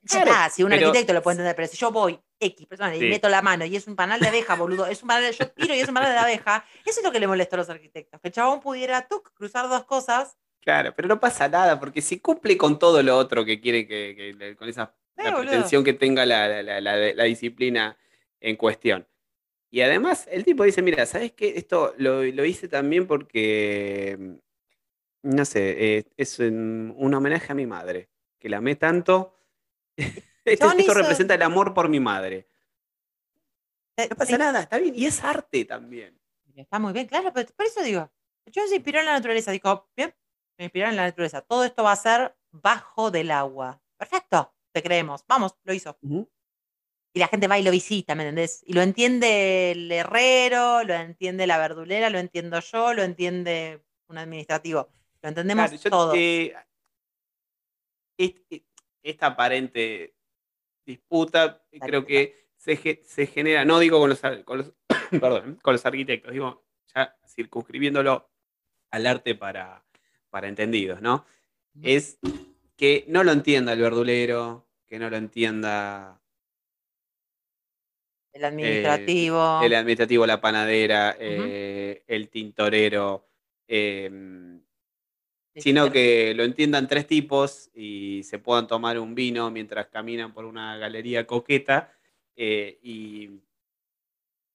Ya Claro, está, si un arquitecto lo puede entender, pero si yo voy X persona y Sí. meto la mano y es un panal de abeja, boludo, es un panal, yo tiro y es un panal de abeja, eso es lo que le molestó a los arquitectos, que el chabón pudiera tuc, cruzar dos cosas, Claro, pero no pasa nada, porque si cumple con todo lo otro que quiere que, con esa Eh, pretensión que tenga la, la- la- la- la disciplina en cuestión. Y además, el tipo dice, mira, ¿sabes qué? Esto lo, lo hice también porque, mm, no sé, eh, es un, un homenaje a mi madre, que la amé tanto. Esto, representa el amor por mi madre. eh, No pasa nada, está bien. Y es arte también. está muy bien, claro, pero por eso digo, chabón se inspiró en la naturaleza, dijo, bien, me inspiró en la naturaleza, todo esto va a ser bajo del agua, perfecto, te creemos, vamos, lo hizo. y la gente va y lo visita, ¿me entendés? Y lo entiende el herrero, lo entiende la verdulera, lo entiendo yo, lo entiende un administrativo. Lo entendemos Claro, yo, todos. eh, est- esta aparente disputa eh, creo que se, se genera, no digo con los, con los, perdón, con los arquitectos, digo ya circunscribiéndolo al arte para, para entendidos, ¿no? Es que no lo entienda el verdulero, que no lo entienda el administrativo. el administrativo, la panadera, eh, el tintorero, em, sino que lo entiendan tres tipos y se puedan tomar un vino mientras caminan por una galería coqueta eh, y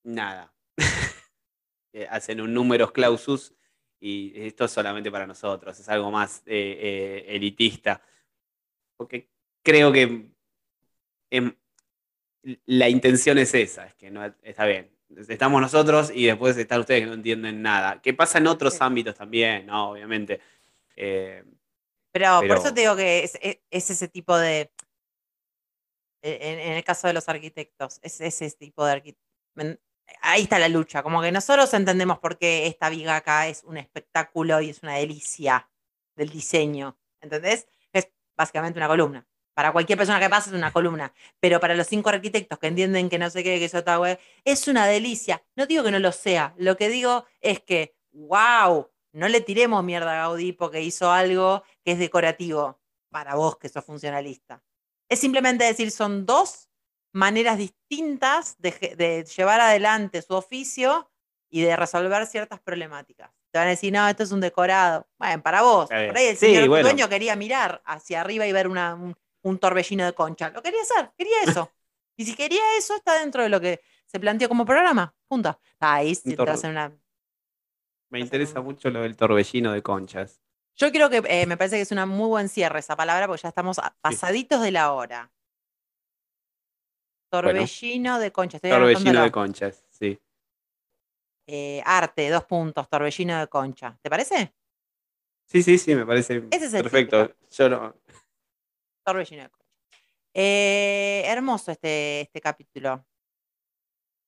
nada. Eh, Hacen un números clausus y esto es solamente para nosotros, es algo más eh, eh, elitista. Porque creo que em, la intención es esa, es que no está bien. Estamos nosotros y después están ustedes que no entienden nada. Que pasa en otros ámbitos también, ¿no? Obviamente. Eh, pero, por pero- eso te digo que es, es- es ese tipo de. En, en el caso de los arquitectos, es ese tipo de arquitectos. Ahí está la lucha. Como que nosotros entendemos por qué esta viga acá es un espectáculo y es una delicia del diseño. ¿Entendés? Es básicamente una columna. Para cualquier persona que pase es una columna. Pero para los cinco arquitectos que entienden que no sé qué, que eso está es una delicia. No digo que no lo sea. Lo que digo es que, wow, no le tiremos mierda a Gaudí porque hizo algo que es decorativo para vos que sos funcionalista. Es simplemente decir, son dos maneras distintas de, llevar adelante su oficio y de resolver ciertas problemáticas. Te van a decir, no, esto es un decorado. Bueno, para vos. Por ahí el Sí, señor bueno. dueño quería mirar hacia arriba y ver una- un, un torbellino de concha. Lo quería hacer, quería eso. y si quería eso, está dentro de lo que se planteó como programa. Punto. Ahí si tor- entras en una me interesa mucho lo del torbellino de conchas. Yo creo que eh, me parece que es una muy buen cierre esa palabra porque ya estamos a- pasaditos de la hora. Torbellino de concha. Estoy Torbellino de conchas, sí. Eh, arte, dos puntos, torbellino de concha. ¿Te parece? Sí, sí, sí, me parece Ese es el perfecto. Yo no. Torbellino de concha. Eh, hermoso este, este capítulo.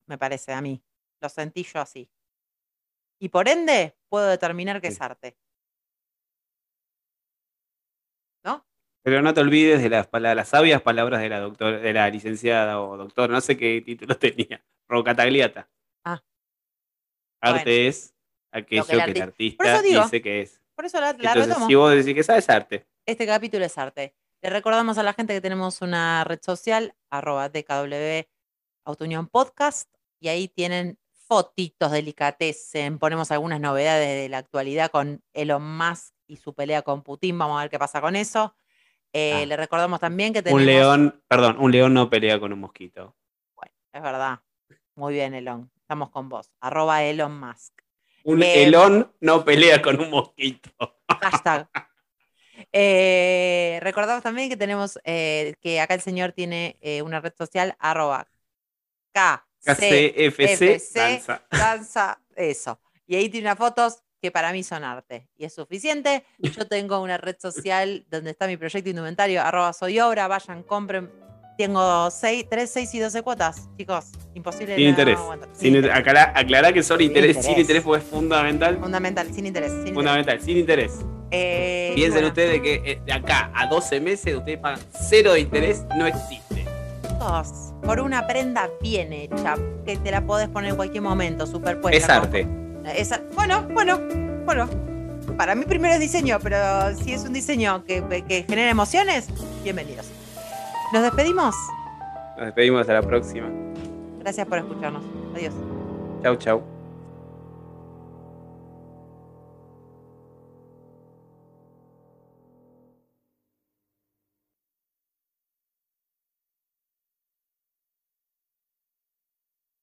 Me parece a mí. Lo sentí yo así. Y por ende, puedo determinar que es arte. ¿No? Pero no te olvides de las, las sabias palabras de la doctora, de la licenciada o doctora, no sé qué título tenía, Rocatagliata. Ah. Arte Bueno. es aquello Lo que el que el arti- artista digo. dice que es. Por eso la, la Entonces, retomo. si vos decís que sabes arte, Este capítulo es arte. Le recordamos a la gente que tenemos una red social, arroba DKW Autounión Podcast, y ahí tienen fotitos delicatessen. Ponemos algunas novedades de la actualidad con Elon Musk y su pelea con Putin. Vamos a ver qué pasa con eso. Eh, Ah. Le recordamos también que tenemos. un león, perdón, un león no pelea con un mosquito. Bueno, es verdad. Muy bien, Elon. Estamos con vos. Arroba Elon Musk. Un Eh, elón no pelea con un mosquito. Hashtag. Eh, recordamos también que tenemos eh, que acá el señor tiene una red social arroba KCFC FC. danza. danza, eso. Y ahí tiene unas fotos que para mí son arte. Y es suficiente. Yo tengo una red social donde está mi proyecto indumentario, arroba soy obra, vayan, compren. Tengo 6, 3, 6 y 12 cuotas, chicos. Imposible. Sin interés. Sin Sin, interés. aclará, aclará que interés, sin interés. interés porque es fundamental. Fundamental, sin interés. sin interés. Fundamental, sin interés. Eh, Piensen bueno, ustedes que eh, de acá a 12 meses ustedes pagan cero de interés, no existe. Por una prenda bien hecha, que te la podés poner en cualquier momento, superpuesta. Es arte. Es bueno, bueno, bueno. Para mí primero es diseño, pero si es un diseño que, que genera emociones, bienvenidos. Nos despedimos. Nos despedimos hasta la próxima. Gracias por escucharnos. Adiós. Chau, chau.